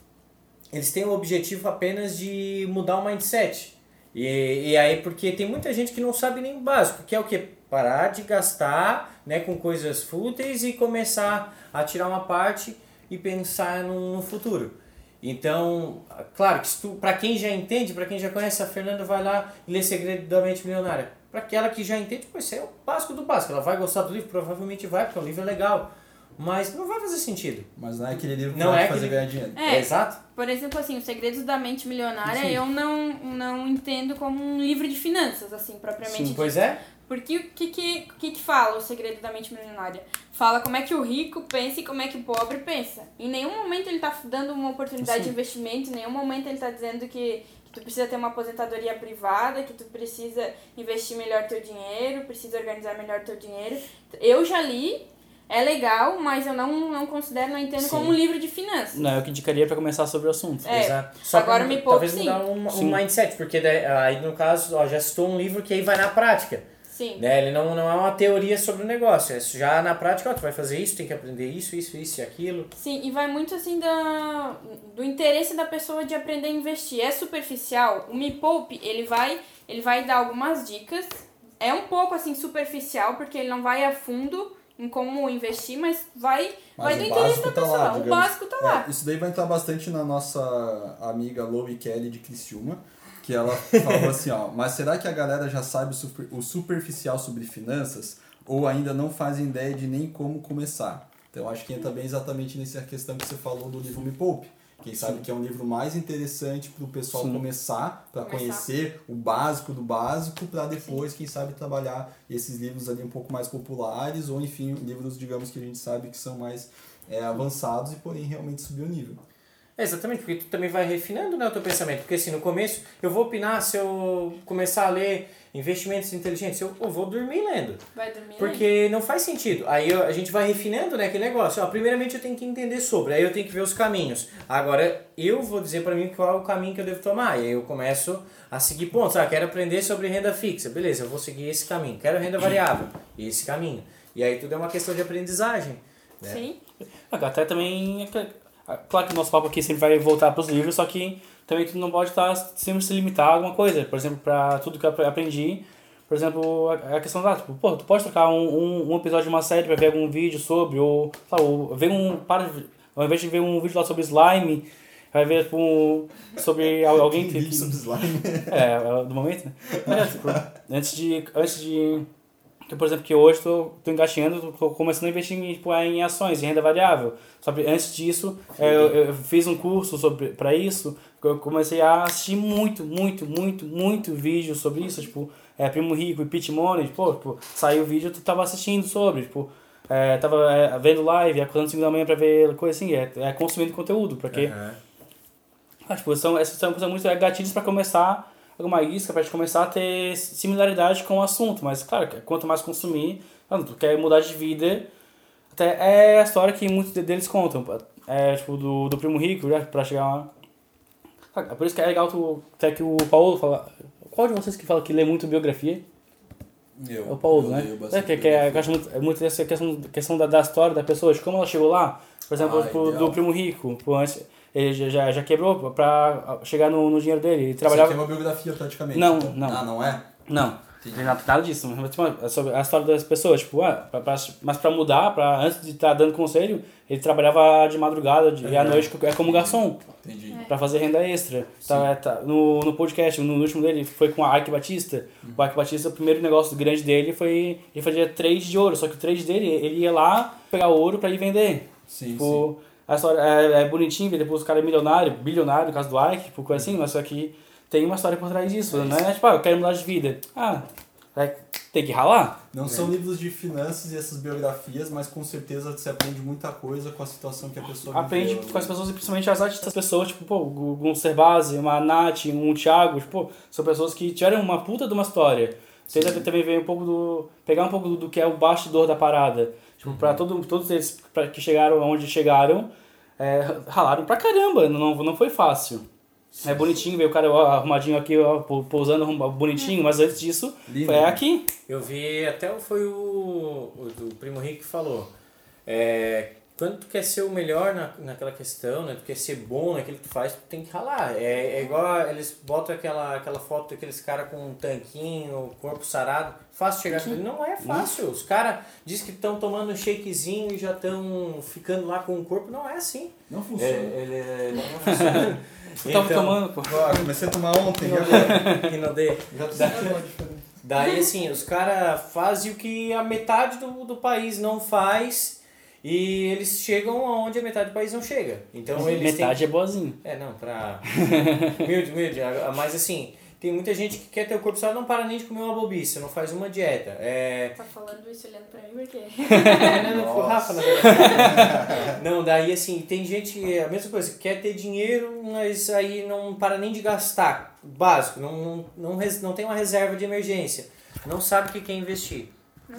D: eles têm o objetivo apenas de mudar o mindset. E, e aí, porque tem muita gente que não sabe nem o básico, que é o quê? Parar de gastar né, com coisas fúteis e começar a tirar uma parte e pensar no, no futuro. Então, claro que tu, pra quem já entende, pra quem já conhece, a Fernanda vai lá e lê Segredo da Mente Milionária. Pra aquela que já entende, pô, isso é o básico do básico. Ela vai gostar do livro? Provavelmente vai, porque o livro é legal. Mas não vai fazer sentido.
A: Mas não é aquele livro que
D: Não
A: vai
D: é
A: fazer
D: aquele-
A: ganhar dinheiro.
C: É.
D: Exato?
C: Por exemplo, assim, Os Segredos da Mente Milionária,
A: Sim.
C: eu não, não entendo como um livro de finanças, assim, propriamente dito.
D: Pois é.
C: Porque o que que, que que fala o Segredo da Mente Milionária? Fala como é que o rico pensa e como é que o pobre pensa. Em nenhum momento ele tá dando uma oportunidade
B: Sim.
C: de investimento, em nenhum momento ele tá dizendo que, que tu precisa ter uma aposentadoria privada, que tu precisa investir melhor teu dinheiro, precisa organizar melhor teu dinheiro. Eu já li, é legal, mas eu não, não considero, não entendo
D: Sim.
C: como um livro de finanças.
B: Não, eu que indicaria pra começar sobre o assunto.
C: É,
D: Exato.
C: agora
D: pra,
C: me poupe,
D: Talvez
C: sim.
D: mudar um,
B: Sim.
D: um mindset, porque daí, aí no caso, ó, já citou um livro que aí vai na prática.
C: Sim.
D: Né? Ele não, não é uma teoria sobre o negócio. É já na prática, ó, tu vai fazer isso, tem que aprender isso, isso, isso e aquilo.
C: Sim, e vai muito assim da, do interesse da pessoa de aprender a investir. É superficial. O Me Poupe, ele vai, ele vai dar algumas dicas. É um pouco assim superficial, porque ele não vai a fundo em como investir, mas vai, vai do interesse da
A: tá
C: pessoa.
A: lá,
C: o básico tá lá.
A: É, isso daí vai entrar bastante na nossa amiga Lowe Kelly de Criciúma, que ela falou assim, ó, mas será que a galera já sabe o, super- o superficial sobre finanças ou ainda não fazem ideia de nem como começar? Então acho que entra bem exatamente nessa questão que você falou do livro Me Poupe. Quem sabe que é um livro mais interessante para o pessoal
B: Sim.
A: começar, para conhecer o básico do básico, para depois, quem sabe, trabalhar esses livros ali um pouco mais populares, ou enfim, livros, digamos, que a gente sabe que são mais é, avançados e porém realmente subir o nível.
D: É, exatamente, porque tu também vai refinando né, o teu pensamento. Porque assim, no começo, eu vou opinar se eu começar a ler investimentos inteligentes, eu, eu vou dormir lendo.
C: Vai dormir.
D: Porque não faz sentido. Aí eu- a gente vai refinando né, aquele negócio. Ó, primeiramente eu tenho que entender sobre, aí eu tenho que ver os caminhos. Agora eu vou dizer pra mim qual é o caminho que eu devo tomar. E aí eu começo a seguir pontos. Ah, quero aprender sobre renda fixa. Beleza, eu vou seguir esse caminho. Quero renda variável. Esse caminho. E aí tudo é uma questão de aprendizagem. Né?
C: Sim.
B: Até também. É Claro que o nosso papo aqui sempre vai voltar para os livros, só que também tu não pode estar sempre se limitar a alguma coisa. Por exemplo, para tudo que eu apre- aprendi, por exemplo, a questão da. Tipo, pô, tu pode trocar um, um, um episódio de uma série para ver algum vídeo sobre, ou, lá, ou ver um. Para, ao invés de ver um vídeo lá sobre slime, vai ver tipo, um- sobre al- alguém que.
A: Vídeo sobre slime.
B: é, é do momento, né? Mas, é, tipo, antes de. Antes de. Que, Por exemplo, que hoje tô, tô engatinhando, tô começando a investir em, tipo, em ações, em renda variável. Sabe, antes disso, é, eu, eu fiz um curso sobre para isso, que eu comecei a assistir muito, muito, muito, muito vídeo sobre isso, tipo, é, Primo Rico e Pit Money, pô, tipo, saiu o vídeo, eu tava assistindo sobre, tipo, é, tava é, vendo live, acordando 5 da manhã pra ver coisa assim, é, é consumindo conteúdo, porque ah, tipo, são, essas são coisas muito gatilhos para começar, alguma isca, pra gente começar a ter similaridade com o assunto. Mas, claro, que quanto mais consumir, quando tu quer mudar de vida, até é a história que muitos de- deles contam. É, tipo, do, do Primo Rico, né, pra chegar lá. Ah, Por isso que é legal tu, até que o Paulo fala... Qual de vocês que fala que lê muito biografia?
A: Eu,
B: É o Paulo,
A: eu
B: né? É, que, que é, eu
A: biografia.
B: acho muito, é muito essa questão, questão da, da história da pessoa, de como ela chegou lá. Por exemplo,
A: Ah, ideal.
B: do Primo Rico. Antes, ele já, já, já quebrou pra chegar no, no dinheiro dele. Ele trabalhava...
A: aqui é uma biografia praticamente.
B: Não,
A: então.
B: não.
A: Ah, não é?
B: Não,
A: Entendi.
B: não nada, disso. Mas, tipo, é sobre a história das pessoas, tipo, ah, pra, pra, mas pra mudar, pra, antes de estar dando conselho, ele trabalhava de madrugada de, e à
A: Uhum.
B: noite é como garçom,
A: Entendi.
B: pra fazer renda extra. Tá, tá, no, no podcast, no último dele, foi com a Ike Batista.
A: Uhum.
B: O Ike Batista, o primeiro negócio grande dele foi, ele fazia trade de ouro, só que o trade dele, ele ia lá pegar ouro pra ir vender.
A: Sim, sim.
B: A história é, é bonitinho, ver depois o cara é milionário, bilionário, no caso do Ike, tipo, coisa assim, mas só que tem uma história por trás disso,
A: É
B: não é tipo, ah, eu quero mudar de vida. Ah, vai ter que ralar?
A: Não são livros de finanças e essas biografias, mas com certeza você aprende muita coisa com a situação que a pessoa
B: Aprende
A: viveu,
B: com as
A: né?
B: pessoas e principalmente as artistas pessoas, tipo, pô, o Gun Cerbasi, uma Nath, um Thiago, tipo, são pessoas que tiveram uma puta de uma história. Você também ver um pouco do. pegar um pouco do, do que é o bastidor da parada. Tipo, pra todo, todos eles pra, que chegaram onde chegaram, é, ralaram pra caramba, não, não foi fácil. É bonitinho ver o cara ó, arrumadinho aqui, ó, pou- pousando bonitinho, mas antes disso,
A: Lindo.
B: foi aqui.
D: Eu vi, até foi o, o do Primo Rico que falou. É, quando tu quer ser o melhor na, naquela questão, né? Tu quer ser bom naquilo que tu faz, tu tem que ralar. É, é igual eles botam aquela, aquela foto daqueles caras com um tanquinho, corpo sarado. Fácil chegar. Não é fácil. Os caras dizem que estão tomando um shakezinho e já estão ficando lá com o corpo. Não é assim.
A: Não
D: É,
A: funciona.
D: ele, é- não funciona.
B: Eu tava tomando, pô.
A: Ó, comecei a tomar ontem, agora?
D: E não dê.
A: Já tô.
D: Daí, assim, os caras fazem o que a metade do, do país não faz e eles chegam aonde a metade do país não chega. Então, eles
B: Metade é boazinho.
D: têm... É, não, pra... humilde, humilde. Mas, assim, tem muita gente que quer ter o corpo saudável não para nem de comer uma bobice, não faz uma dieta. É...
C: Tá falando isso olhando pra mim por quê?
D: Não, não, Rafa, na verdade. Não, daí assim, tem gente, que é a mesma coisa, quer ter dinheiro, mas aí não para nem de gastar. Básico, não, não, não, não tem uma reserva de emergência. Não sabe o que quer investir.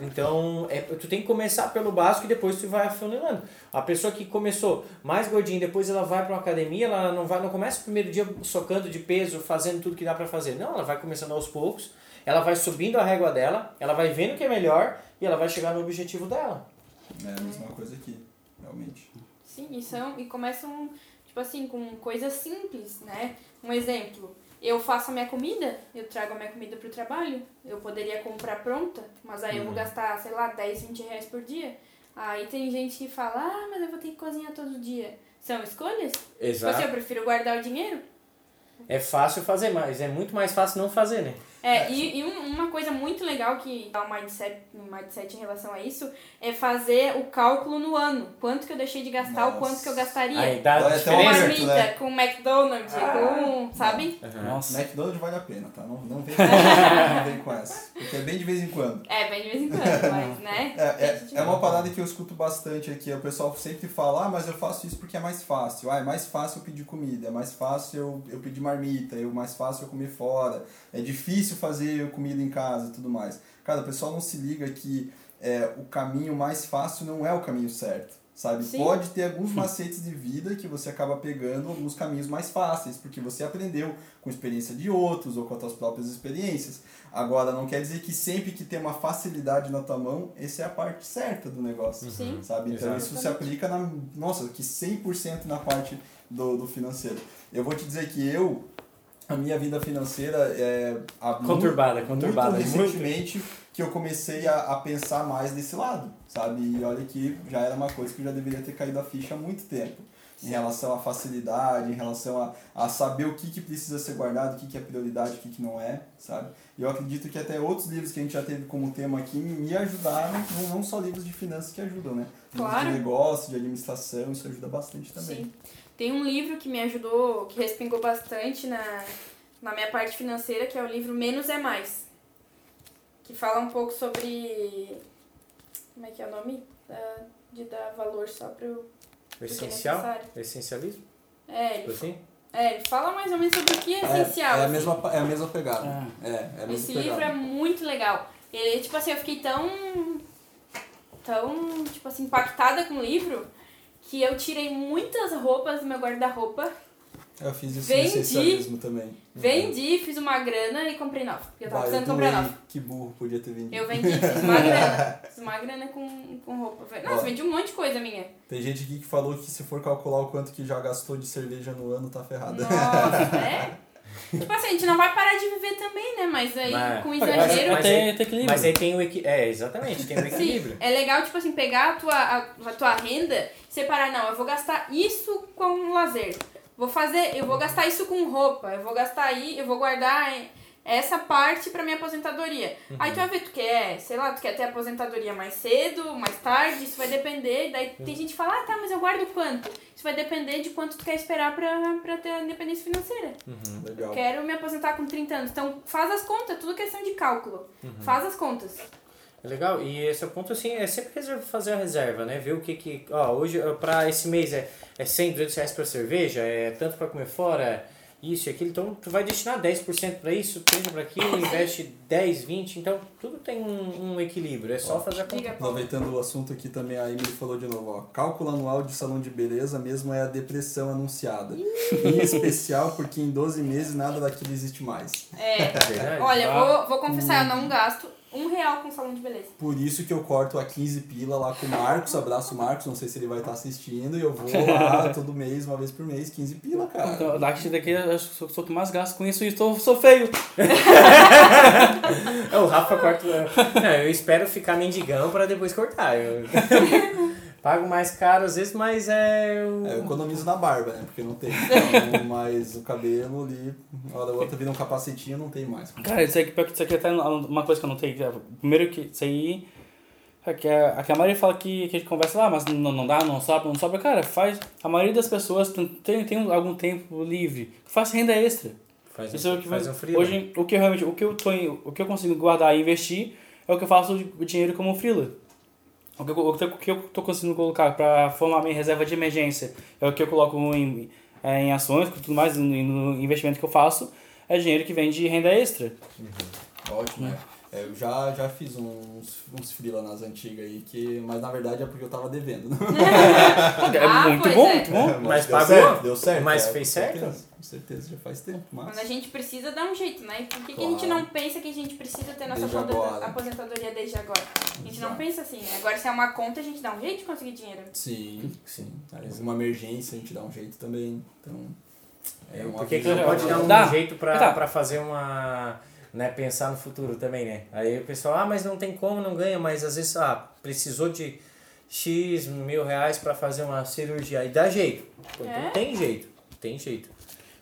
D: Então, é, tu tem que começar pelo básico e depois tu vai afunilando. A pessoa que começou mais gordinha, depois ela vai para uma academia, ela não vai, não começa o primeiro dia socando de peso, fazendo tudo que dá para fazer. Não, ela vai começando aos poucos, ela vai subindo a régua dela, ela vai vendo o que é melhor e ela vai chegar no objetivo dela.
A: É a mesma coisa aqui, realmente.
C: Sim, e, são, e começam, tipo assim, com coisas simples, né? Um exemplo, eu faço a minha comida, eu trago a minha comida pro trabalho, eu poderia comprar pronta, mas aí eu vou gastar, sei lá, 10, 20 reais por dia. Aí tem gente que fala, ah, mas eu vou ter que cozinhar todo dia. São escolhas?
D: Exato.
C: assim, eu prefiro guardar o dinheiro.
D: É fácil fazer, mas é muito mais fácil não fazer, né?
C: É, e, e um- uma coisa muito legal que dá um mindset, um mindset em relação a isso é fazer o cálculo no ano. Quanto que eu deixei de gastar, o
A: Nossa.
C: quanto que eu gastaria.
D: Aí dá
C: com
A: uma
D: diferença.
A: certo,
C: marmita,
A: né?
C: com McDonald's, com. Sabe?
D: Aham.
B: Nossa.
A: McDonald's vale a pena, tá? Não, não, vem, não vem com essa. Porque é bem de vez em quando.
C: É, bem de vez em quando, mas, né?
A: É, é, é uma parada que eu escuto bastante aqui. O pessoal sempre fala, ah, mas eu faço isso porque é mais fácil. Ah, é mais fácil eu pedir comida, é mais fácil eu, eu pedir marmita, é mais fácil eu comer fora, é difícil fazer comida em casa e tudo mais. Cara, o pessoal não se liga que é, o caminho mais fácil não é o caminho certo. Sabe?
C: Sim.
A: Pode ter alguns macetes de vida que você acaba pegando alguns caminhos mais fáceis, porque você aprendeu com experiência de outros ou com as suas próprias experiências. Agora, não quer dizer que sempre que tem uma facilidade na tua mão, essa é a parte certa do negócio.
C: Sim.
A: Sabe? Então
D: Exato.
A: isso se aplica na. Nossa, que 100% na parte do, do financeiro. Eu vou te dizer que eu, a minha vida financeira é. há mu-
D: Conturbada, conturbada.
A: Muito
D: Muito.
A: recentemente que eu comecei a, a pensar mais desse lado, sabe? E olha que já era uma coisa que eu já deveria ter caído a ficha há muito tempo. Em relação à facilidade, em relação a, a saber o que, que precisa ser guardado, o que, que é prioridade, o que, que não é, sabe? E eu acredito que até outros livros que a gente já teve como tema aqui me ajudaram, não, não só livros de finanças que ajudam, né? Livros
C: Claro.
A: de negócio, de administração, isso ajuda bastante também.
C: Sim. Tem um livro que me ajudou, que respingou bastante na, na minha parte financeira, que é o livro Menos é Mais. Que fala um pouco sobre. Como é que é o nome? Da- de dar valor só pro.
D: O
C: é
D: essencial? O essencialismo?
C: É,
D: Tipo
C: ele,
D: assim?
C: é, ele fala mais ou menos sobre o que é
A: É,
C: essencial.
A: é, a
C: assim.
A: mesma, é a mesma pegada.
B: Ah.
A: É, é a mesma
C: Esse
A: pegada.
C: livro é muito legal. Ele, tipo assim, eu fiquei tão. tão, tipo assim, impactada com o livro que eu tirei muitas roupas do meu guarda-roupa,
A: Eu fiz isso
C: Vendi.
A: no também.
C: vendi, fiz uma grana e comprei nova. Porque eu tava precisando comprar nova.
A: que burro, podia ter vendido.
C: Eu vendi, fiz uma grana. Fiz uma grana com, com roupa. Nossa,
A: Ó.
C: vendi um monte de coisa minha.
A: Tem gente aqui que falou que se for calcular o quanto que já gastou de cerveja no ano, tá ferrado.
C: Nossa, é? Tipo assim, a gente não vai parar de viver também, né? Mas aí,
D: Mas-
C: com
D: mas-
C: exagero...
D: mas-
B: tem, tem equilíbrio.
D: Mas aí tem o equilíbrio. É, exatamente, tem o
C: Sim,
D: equilíbrio.
C: é legal, tipo assim, pegar a tua, a, a tua renda e separar, não, eu vou gastar isso com lazer. Vou fazer, eu vou gastar isso com roupa, eu vou gastar aí, eu vou guardar essa parte pra minha aposentadoria. Aí tu vai ver, tu quer, sei lá, tu quer ter aposentadoria mais cedo, mais tarde, isso vai depender. Daí tem gente que fala, ah tá, mas eu guardo quanto? Isso vai depender de quanto tu quer esperar pra, pra ter a independência financeira.
A: Legal.
C: Quero me aposentar com 30 anos. Então faz as contas, tudo questão de cálculo. Faz as contas.
D: É legal, e esse é o ponto assim, é sempre reserva, fazer a reserva, né? Ver o que que. Ó, hoje, ó, pra esse mês é, é 100, 200 reais pra cerveja, é tanto pra comer fora, isso e aquilo. Então, tu vai destinar 10% pra isso, 30% pra aquilo, investe 10, 20. Então, tudo tem um, um equilíbrio, é só fazer a conta.
A: Aproveitando o assunto aqui também, a Emily falou de novo, ó. Cálculo anual de salão de beleza mesmo é a depressão anunciada. em especial porque em 12 meses nada daquilo existe mais.
C: É.
D: É?
C: Olha,
B: Ah.
C: vou, vou confessar, eu não gasto um real com salão de beleza.
A: Por isso que eu corto a 15 pila lá com o Marcos, abraço Marcos, não sei se ele vai estar assistindo, e eu vou lá todo mês, uma vez por mês, 15 pila, cara.
B: Então, daqui, daqui eu sou, sou o que mais gasto com isso e tô, sou feio.
D: É, o Rafa corta. Não, eu espero ficar mendigão pra depois cortar. Eu pago mais caro às vezes, mas é. o-
A: É, eu economizo na barba, né? Porque não tem. Então, mas o cabelo ali, hora ou outra vira um capacetinho, não tem mais.
B: Cara, isso aqui, isso aqui é até uma coisa que eu não tenho. Primeiro que isso aí. é que a, a que a maioria fala que, que a gente conversa lá, mas não, não dá, não sobra, não sobra. Cara, faz. A maioria das pessoas tem, tem, tem algum tempo livre. Faz renda extra.
D: Faz um,
B: Isso é o que
D: faz
B: vai-
D: um freela.
B: Hoje, o que eu realmente, o que eu tô, o que eu consigo guardar e investir é o que eu faço o dinheiro como freela. O que, eu, o que eu- tô conseguindo colocar para formar minha reserva de emergência é o que eu coloco em, é, em ações, tudo mais, no, no investimento que eu faço, é dinheiro que vem de renda extra.
A: Ótimo, né? É, eu já, já fiz uns, uns freela nas antigas aí, que, mas na verdade é porque eu tava devendo. né?
B: É
C: Ah,
B: muito bom,
C: é.
B: muito bom.
D: Mas
A: deu
D: pagou?
A: certo, deu certo.
D: Mas
A: é,
D: fez
A: com
D: certo?
A: certeza, Com certeza, já faz tempo, mas...
C: Quando a gente precisa, dá um jeito, né? Por que, que a gente
A: Claro.
C: não pensa que a gente precisa ter nossa
A: Desde
C: aposenta-
A: agora.
C: aposentadoria desde agora? A gente não
A: Exato.
C: pensa assim, né? Agora se é uma conta, a gente dá um jeito de conseguir dinheiro.
A: Sim, sim. Alguma emergência a gente dá um jeito também. Então, é uma
D: Porque que não pode dar um
B: Dá.
D: jeito pra,
B: Tá.
D: pra fazer uma. Né, pensar no futuro também, né? Aí o pessoal, ah, mas não tem como, não ganha, mas às vezes, ah, precisou de X mil reais pra fazer uma cirurgia. Aí dá jeito. Pô, então
C: É?
D: tem jeito, tem jeito.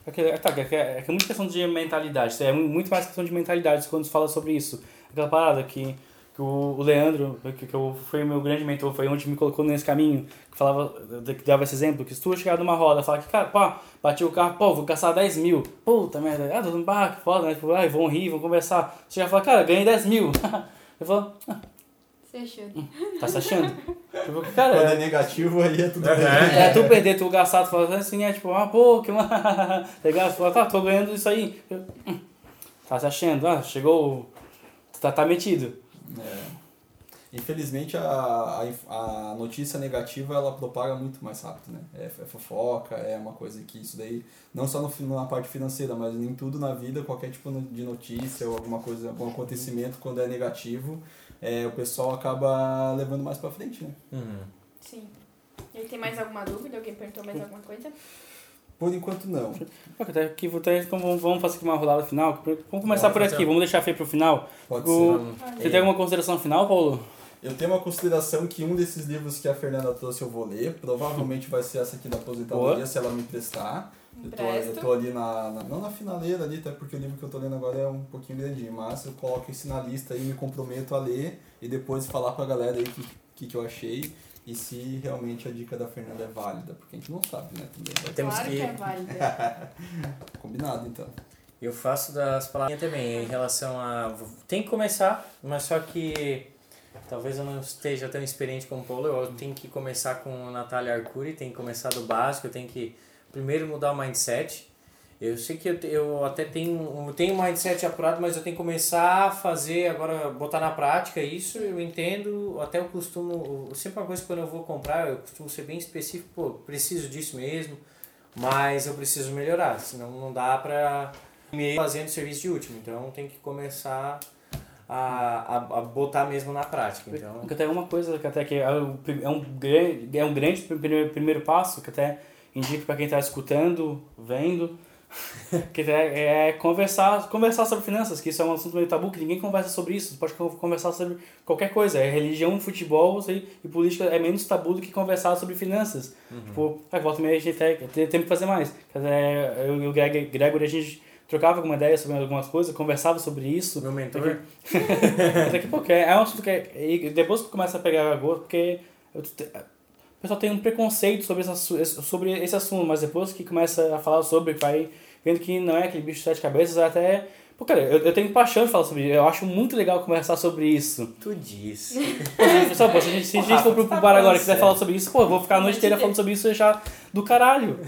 B: É que, tá, é, que é, é muito questão de mentalidade, é muito mais questão de mentalidade quando se fala sobre isso. Aquela parada que, que o, Leandro, que, que eu, foi o meu grande mentor, foi onde me colocou nesse caminho, que falava, que dava esse exemplo, que se tu chegar numa roda e falar que, cara, pá, bati o carro, pô, vou gastar 10 mil, puta merda, ah, mundo, ah, que foda, né? Tipo, ah, vão rir, vão conversar. Você já fala, cara, ganhei 10 mil. eu falo, ah,
C: Você achou?
B: tá se achando? Tipo, cara,
A: Quando é
B: é,
A: negativo, aí é tudo
D: É.
A: bem.
B: é, tu perder, tu gastar, tu fala assim, é tipo, ah, pô, que uma. Legal, tu fala, tá, tô ganhando isso aí. Eu, hum, Tá se achando, ah, chegou. Tá, tá metido.
A: É. Infelizmente a, a, a notícia negativa ela propaga muito mais rápido, né? É, é fofoca, é uma coisa que isso daí, não só no, na parte financeira, mas em tudo na vida, qualquer tipo de notícia ou alguma coisa, algum acontecimento, quando é negativo, é, o pessoal acaba levando mais pra frente, né?
D: Uhum.
C: Sim. E aí, tem mais alguma dúvida? Alguém perguntou mais alguma coisa?
A: Por enquanto não.
B: Até aqui, vou ter, então vamos- vamos fazer aqui uma rodada final. Vamos começar
D: Bora
B: por
D: fazer
B: aqui, vamos deixar feio pro final.
A: Pode
B: O-
A: ser.
B: Você tem alguma consideração final, Paulo?
A: Eu tenho uma consideração que um desses livros que a Fernanda trouxe eu vou ler. Provavelmente vai ser essa aqui da aposentadoria,
B: Boa.
A: se ela me emprestar. Eu tô, eu tô ali na, na- Não na finaleira ali, até porque o livro que eu tô lendo agora é um pouquinho grandinho, mas eu coloco isso na lista e me comprometo a ler e depois falar pra galera aí o que, que, que eu achei e se realmente a dica da Fernanda é válida, porque a gente não sabe, né? Também.
D: Temos
C: claro
D: que-
C: que... é válida.
A: Combinado então.
D: Eu faço das palavrinhas também em relação a. Tem que começar, mas só que talvez eu não esteja tão experiente como o Paulo. Eu tenho que começar com a Natália Arcuri, tem que começar do básico, eu tenho que primeiro mudar o mindset. Eu sei que eu, eu até tenho, tenho mindset apurado, mas eu tenho que começar a fazer, agora botar na prática isso, eu entendo, até eu costumo, sempre uma coisa quando eu vou comprar, eu costumo ser bem específico, pô, preciso disso mesmo, mas eu preciso melhorar, senão não dá pra me fazendo serviço de último, então tem que começar a, a, a botar mesmo na prática, então...
B: Porque até uma coisa que até que é um, é um grande, é um grande primeiro, primeiro passo, que até indico para quem está escutando, vendo, que é, é conversar, conversar sobre finanças, que isso é um assunto meio tabu, que ninguém conversa sobre isso. Você pode con- conversar sobre qualquer coisa. É religião, futebol sei, e política é menos tabu do que conversar sobre finanças. Tipo, ah, volta meia a gente tem, tem, tem que fazer mais. Até eu e o Greg, Gregory, a gente trocava alguma ideia sobre algumas coisas, conversava sobre isso.
D: Meu mentor...
B: Até que, pô, que é um assunto que é, e depois que começa a pegar gosto, porque eu o pessoal tem um preconceito sobre sobre esse assunto, mas depois que começa a falar sobre, vai vendo que não é aquele bicho de sete cabeças, até. Pô, cara, eu, eu tenho paixão de falar sobre isso. Eu acho muito legal conversar sobre isso.
D: Tu disse.
B: Pô, só, pô, se a gente, se a gente for pro
A: Rafa, tá
B: bar agora e quiser falar sobre isso, pô, eu vou ficar a noite inteira falando sobre isso e achar do caralho.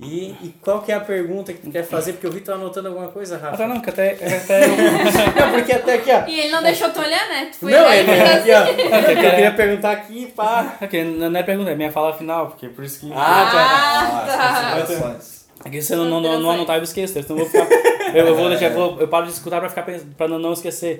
D: E, e qual que é a pergunta que tu quer fazer? Porque eu vi tu anotando alguma coisa, Rafa.
B: Até não, que até. que até
D: Não, porque até aqui, ó.
C: E ele não deixou tu olhar, né? Tu foi
D: Não, ele
C: fez
D: aqui, ó. Eu queria perguntar aqui, pá.
B: Ok, não é pergunta, é minha fala final, porque por isso que.
D: Ah,
C: Ah, tá.
A: considerações.
B: É que se eu não, não, anotar, eu esqueço. Então eu vou ficar. Eu, eu vou deixar, eu, vou- eu paro de escutar pra, ficar, pra não, não esquecer.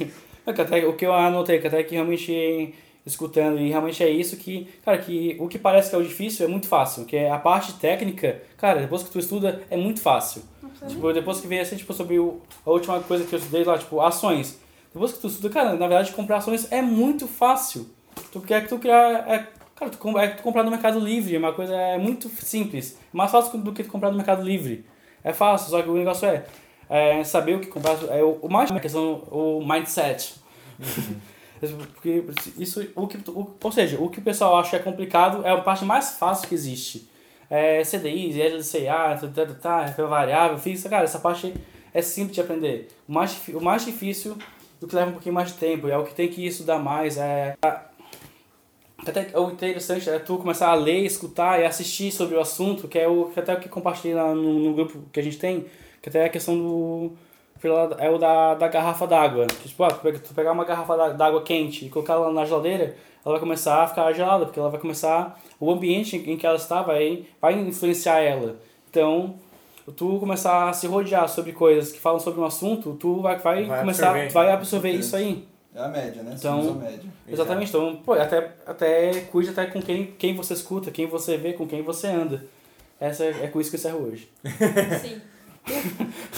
B: É que até, o que eu anotei, que até que realmente escutando, e realmente é isso que, cara, que o que parece que é o difícil é muito fácil, que é a parte técnica, cara, depois que tu estuda, é muito fácil. Tipo, depois que vem assim, tipo, sobre o, a última coisa que eu estudei lá, tipo, ações. Depois que tu estuda, cara, na verdade, comprar ações é muito fácil. Tu quer que tu criar. É, cara, tu, é que tu comprar no Mercado Livre, é uma coisa é muito simples. Mais fácil do que tu comprar no Mercado Livre. É fácil, só que o negócio é, é saber o que comprar. É o, o mais a questão, o mindset. Porque isso, o que, o, ou seja, o que o pessoal acha é complicado é a parte mais fácil que existe. É CDI, LCA, tá, tá, tá, tá, variável, fixa, cara, essa parte é simples de aprender. O mais, o mais difícil, o que leva um pouquinho mais de tempo, é o que tem que estudar mais, é... Até o interessante é tu começar a ler, escutar e assistir sobre o assunto, que é o que até o que compartilhei lá no, no grupo que a gente tem, que até é a questão do é o da, da garrafa d'água. Que, tipo, ah, tu pega- tu pegar uma garrafa d'á- d'água quente e colocar ela na geladeira, ela vai começar a ficar gelada, porque ela vai começar. O ambiente em que ela está vai, vai influenciar ela. Então, tu começar a se rodear sobre coisas que falam sobre um assunto, tu vai, vai,
D: Vai
B: começar,
D: absorver.
B: vai absorver isso aí.
A: É a média, né?
B: Então-
A: Somos a média.
B: Exatamente. Então, pô, até, até cuide até com quem, quem você escuta, quem você vê, com quem você anda. Essa é, é com isso que eu encerro hoje.
C: Sim.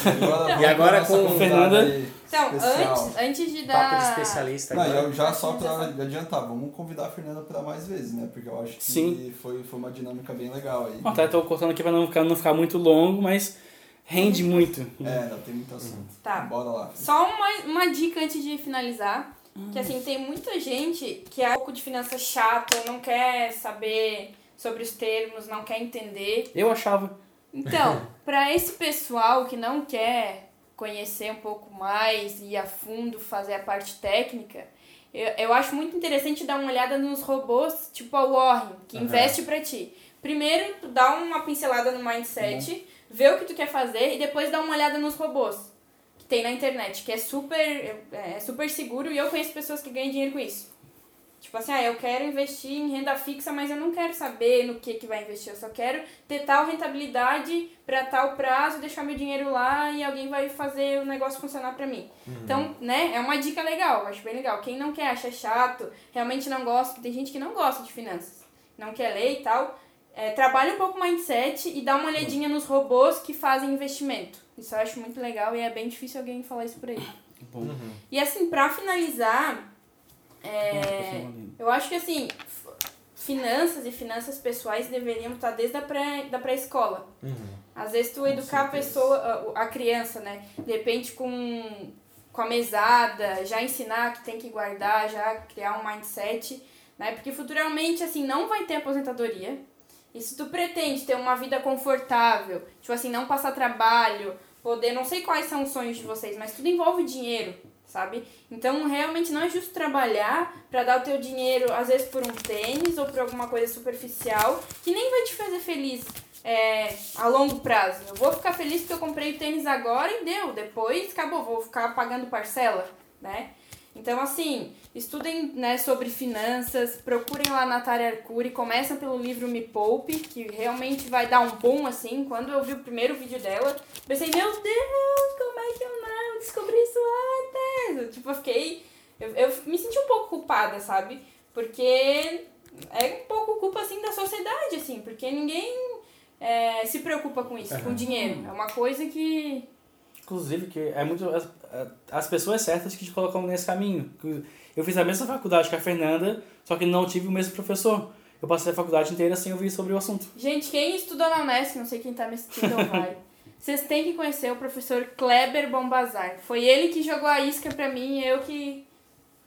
A: Agora,
D: E agora com
A: convidada
B: Fernanda.
C: Então,
A: especial.
C: antes, antes de
D: Papo
C: dar.
D: de especialista
A: Não, eu já só pra adiantar, vamos convidar a Fernanda pra mais vezes, né? Porque eu acho que
B: Sim.
A: Foi, foi uma dinâmica bem legal aí.
B: Até tô cortando aqui pra não ficar, não ficar muito longo, mas rende muito.
A: É, não tem muito assunto.
C: Tá.
A: Bora lá.
C: Só uma, uma dica antes de finalizar. Que assim, tem muita gente que é um pouco de finanças chata, não quer saber sobre os termos, não quer entender.
B: Eu achava.
C: Então, para esse pessoal que não quer conhecer um pouco mais e a fundo fazer a parte técnica, eu, eu acho muito interessante dar uma olhada nos robôs tipo a Warren, que
D: Aham.
C: investe para ti. Primeiro, tu dá uma pincelada no mindset, vê o que tu quer fazer e depois dá uma olhada nos robôs que tem na internet, que é super, é, é super seguro e eu conheço pessoas que ganham dinheiro com isso. Tipo assim, ah, eu quero investir em renda fixa, mas eu não quero saber no que, que vai investir. Eu só quero ter tal rentabilidade para tal prazo, deixar meu dinheiro lá e alguém vai fazer o negócio funcionar para mim. Então, né, é uma dica legal, eu acho bem legal. Quem não quer, acha chato, realmente não gosta, tem gente que não gosta de finanças, não quer ler e tal. É, trabalha um pouco o mindset e dá uma olhadinha nos robôs que fazem investimento. Isso eu acho muito legal e é bem difícil alguém falar isso por aí.
B: Bom.
C: E assim, pra finalizar, é, eu acho que assim, finanças e finanças pessoais deveriam estar desde a pré, da pré-escola. Às vezes tu educar a pessoa, a, a criança, né? De repente com, com a mesada, já ensinar que tem que guardar, já criar um mindset, né? Porque futuramente, assim, não vai ter aposentadoria. E se tu pretende ter uma vida confortável, tipo assim, não passar trabalho, poder, não sei quais são os sonhos de vocês, mas tudo envolve dinheiro, sabe? Então, realmente não é justo trabalhar pra dar o teu dinheiro, às vezes por um tênis ou por alguma coisa superficial, que nem vai te fazer feliz é, a longo prazo. Eu vou ficar feliz porque eu comprei o tênis agora e deu. Depois, acabou, vou ficar pagando parcela, né? Então, assim, estudem né, sobre finanças, procurem lá Natália Arcuri, começam pelo livro Me Poupe, que realmente vai dar um boom, assim. Quando eu vi o primeiro vídeo dela, pensei, meu Deus, como é que eu não descobri isso antes? Eu, tipo, eu fiquei... Eu, eu me senti um pouco culpada, sabe? Porque é um pouco culpa, assim, da sociedade, assim, porque ninguém é, se preocupa com isso, com dinheiro. É uma coisa que...
B: Inclusive, que é muito as, as pessoas certas que te colocam nesse caminho. Eu fiz a mesma faculdade que a Fernanda, só que não tive o mesmo professor. Eu passei a faculdade inteira sem ouvir sobre o assunto.
C: Gente, quem estudou na Unesco, não sei quem tá me assistindo vai, vocês têm que conhecer o professor Kleber Bombazar. Foi ele que jogou a isca pra mim e eu que.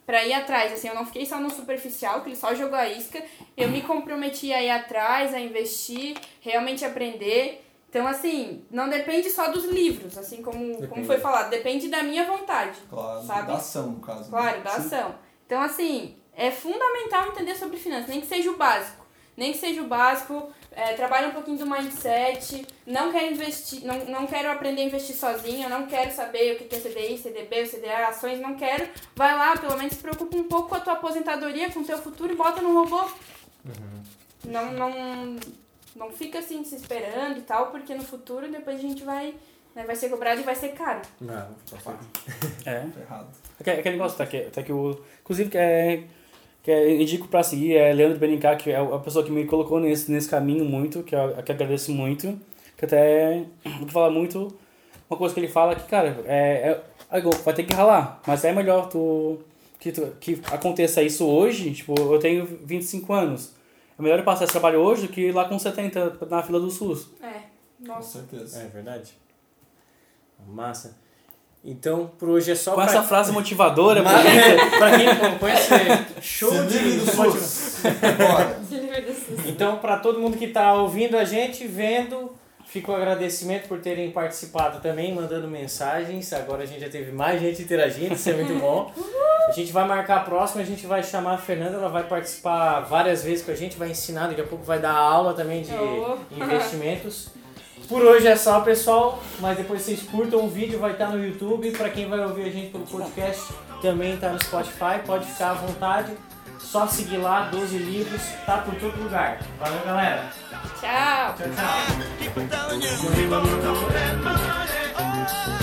C: pra ir atrás. Assim, eu não fiquei só no superficial, que ele só jogou a isca. Eu me comprometi a ir atrás, a investir, realmente aprender. Então, assim, não depende só dos livros, assim como, como foi falado, depende da minha vontade.
A: Claro,
C: Sabe?
A: da ação, no caso. né?
C: Claro, da
A: Sim.
C: ação. Então, assim, é fundamental entender sobre finanças, nem que seja o básico. Nem que seja o básico, é, trabalha um pouquinho do mindset, não quero investir, não, não quero aprender a investir sozinho, não quero saber o que é CDI, CDB, CDA, ações, não quero. Vai lá, pelo menos se preocupa um pouco com a tua aposentadoria, com o teu futuro e bota no robô. Não, não, não fica assim se esperando e tal, porque no futuro depois a gente vai, né, vai ser cobrado e vai ser caro.
D: Não, tá.
B: É.
A: Tá errado.
B: Aquele, negócio, tá, que, tá que o. Inclusive, que é. Que é, indico pra seguir é Leandro Benincá, que é a pessoa que me colocou nesse, nesse caminho muito, que eu que eu agradeço muito. Que até. Vou falar muito. Uma coisa que ele fala que, cara, é, é, é vai ter que ralar, mas é melhor tu que, tu. que aconteça isso hoje. Tipo, eu tenho 25 anos. É melhor eu passar esse trabalho hoje do que ir lá com 70 na fila do SUS.
C: É,
A: Com
C: nossa.
A: certeza.
D: É verdade. Massa. Então, por hoje é só
B: Com
D: pra...
B: essa frase motivadora,
D: Mas, pra quem não conhece, é show
A: Se
D: de
A: livre.
D: Então, para todo mundo que está ouvindo a gente, vendo, fica o agradecimento por terem participado também, mandando mensagens. Agora a gente já teve mais gente interagindo, isso é muito bom. A gente vai marcar a próxima, a gente vai chamar a Fernanda, ela vai participar várias vezes com a gente, vai ensinar, daqui a pouco vai dar aula também de
C: Oh.
D: investimentos. Por hoje é só, pessoal, mas depois vocês curtam o vídeo, vai estar no YouTube. Para quem vai ouvir a gente pelo podcast, também está no Spotify, pode ficar à vontade. Só seguir lá, 12 livros, tá por todo lugar. Valeu, galera!
C: Tchau.
D: Tchau, tchau!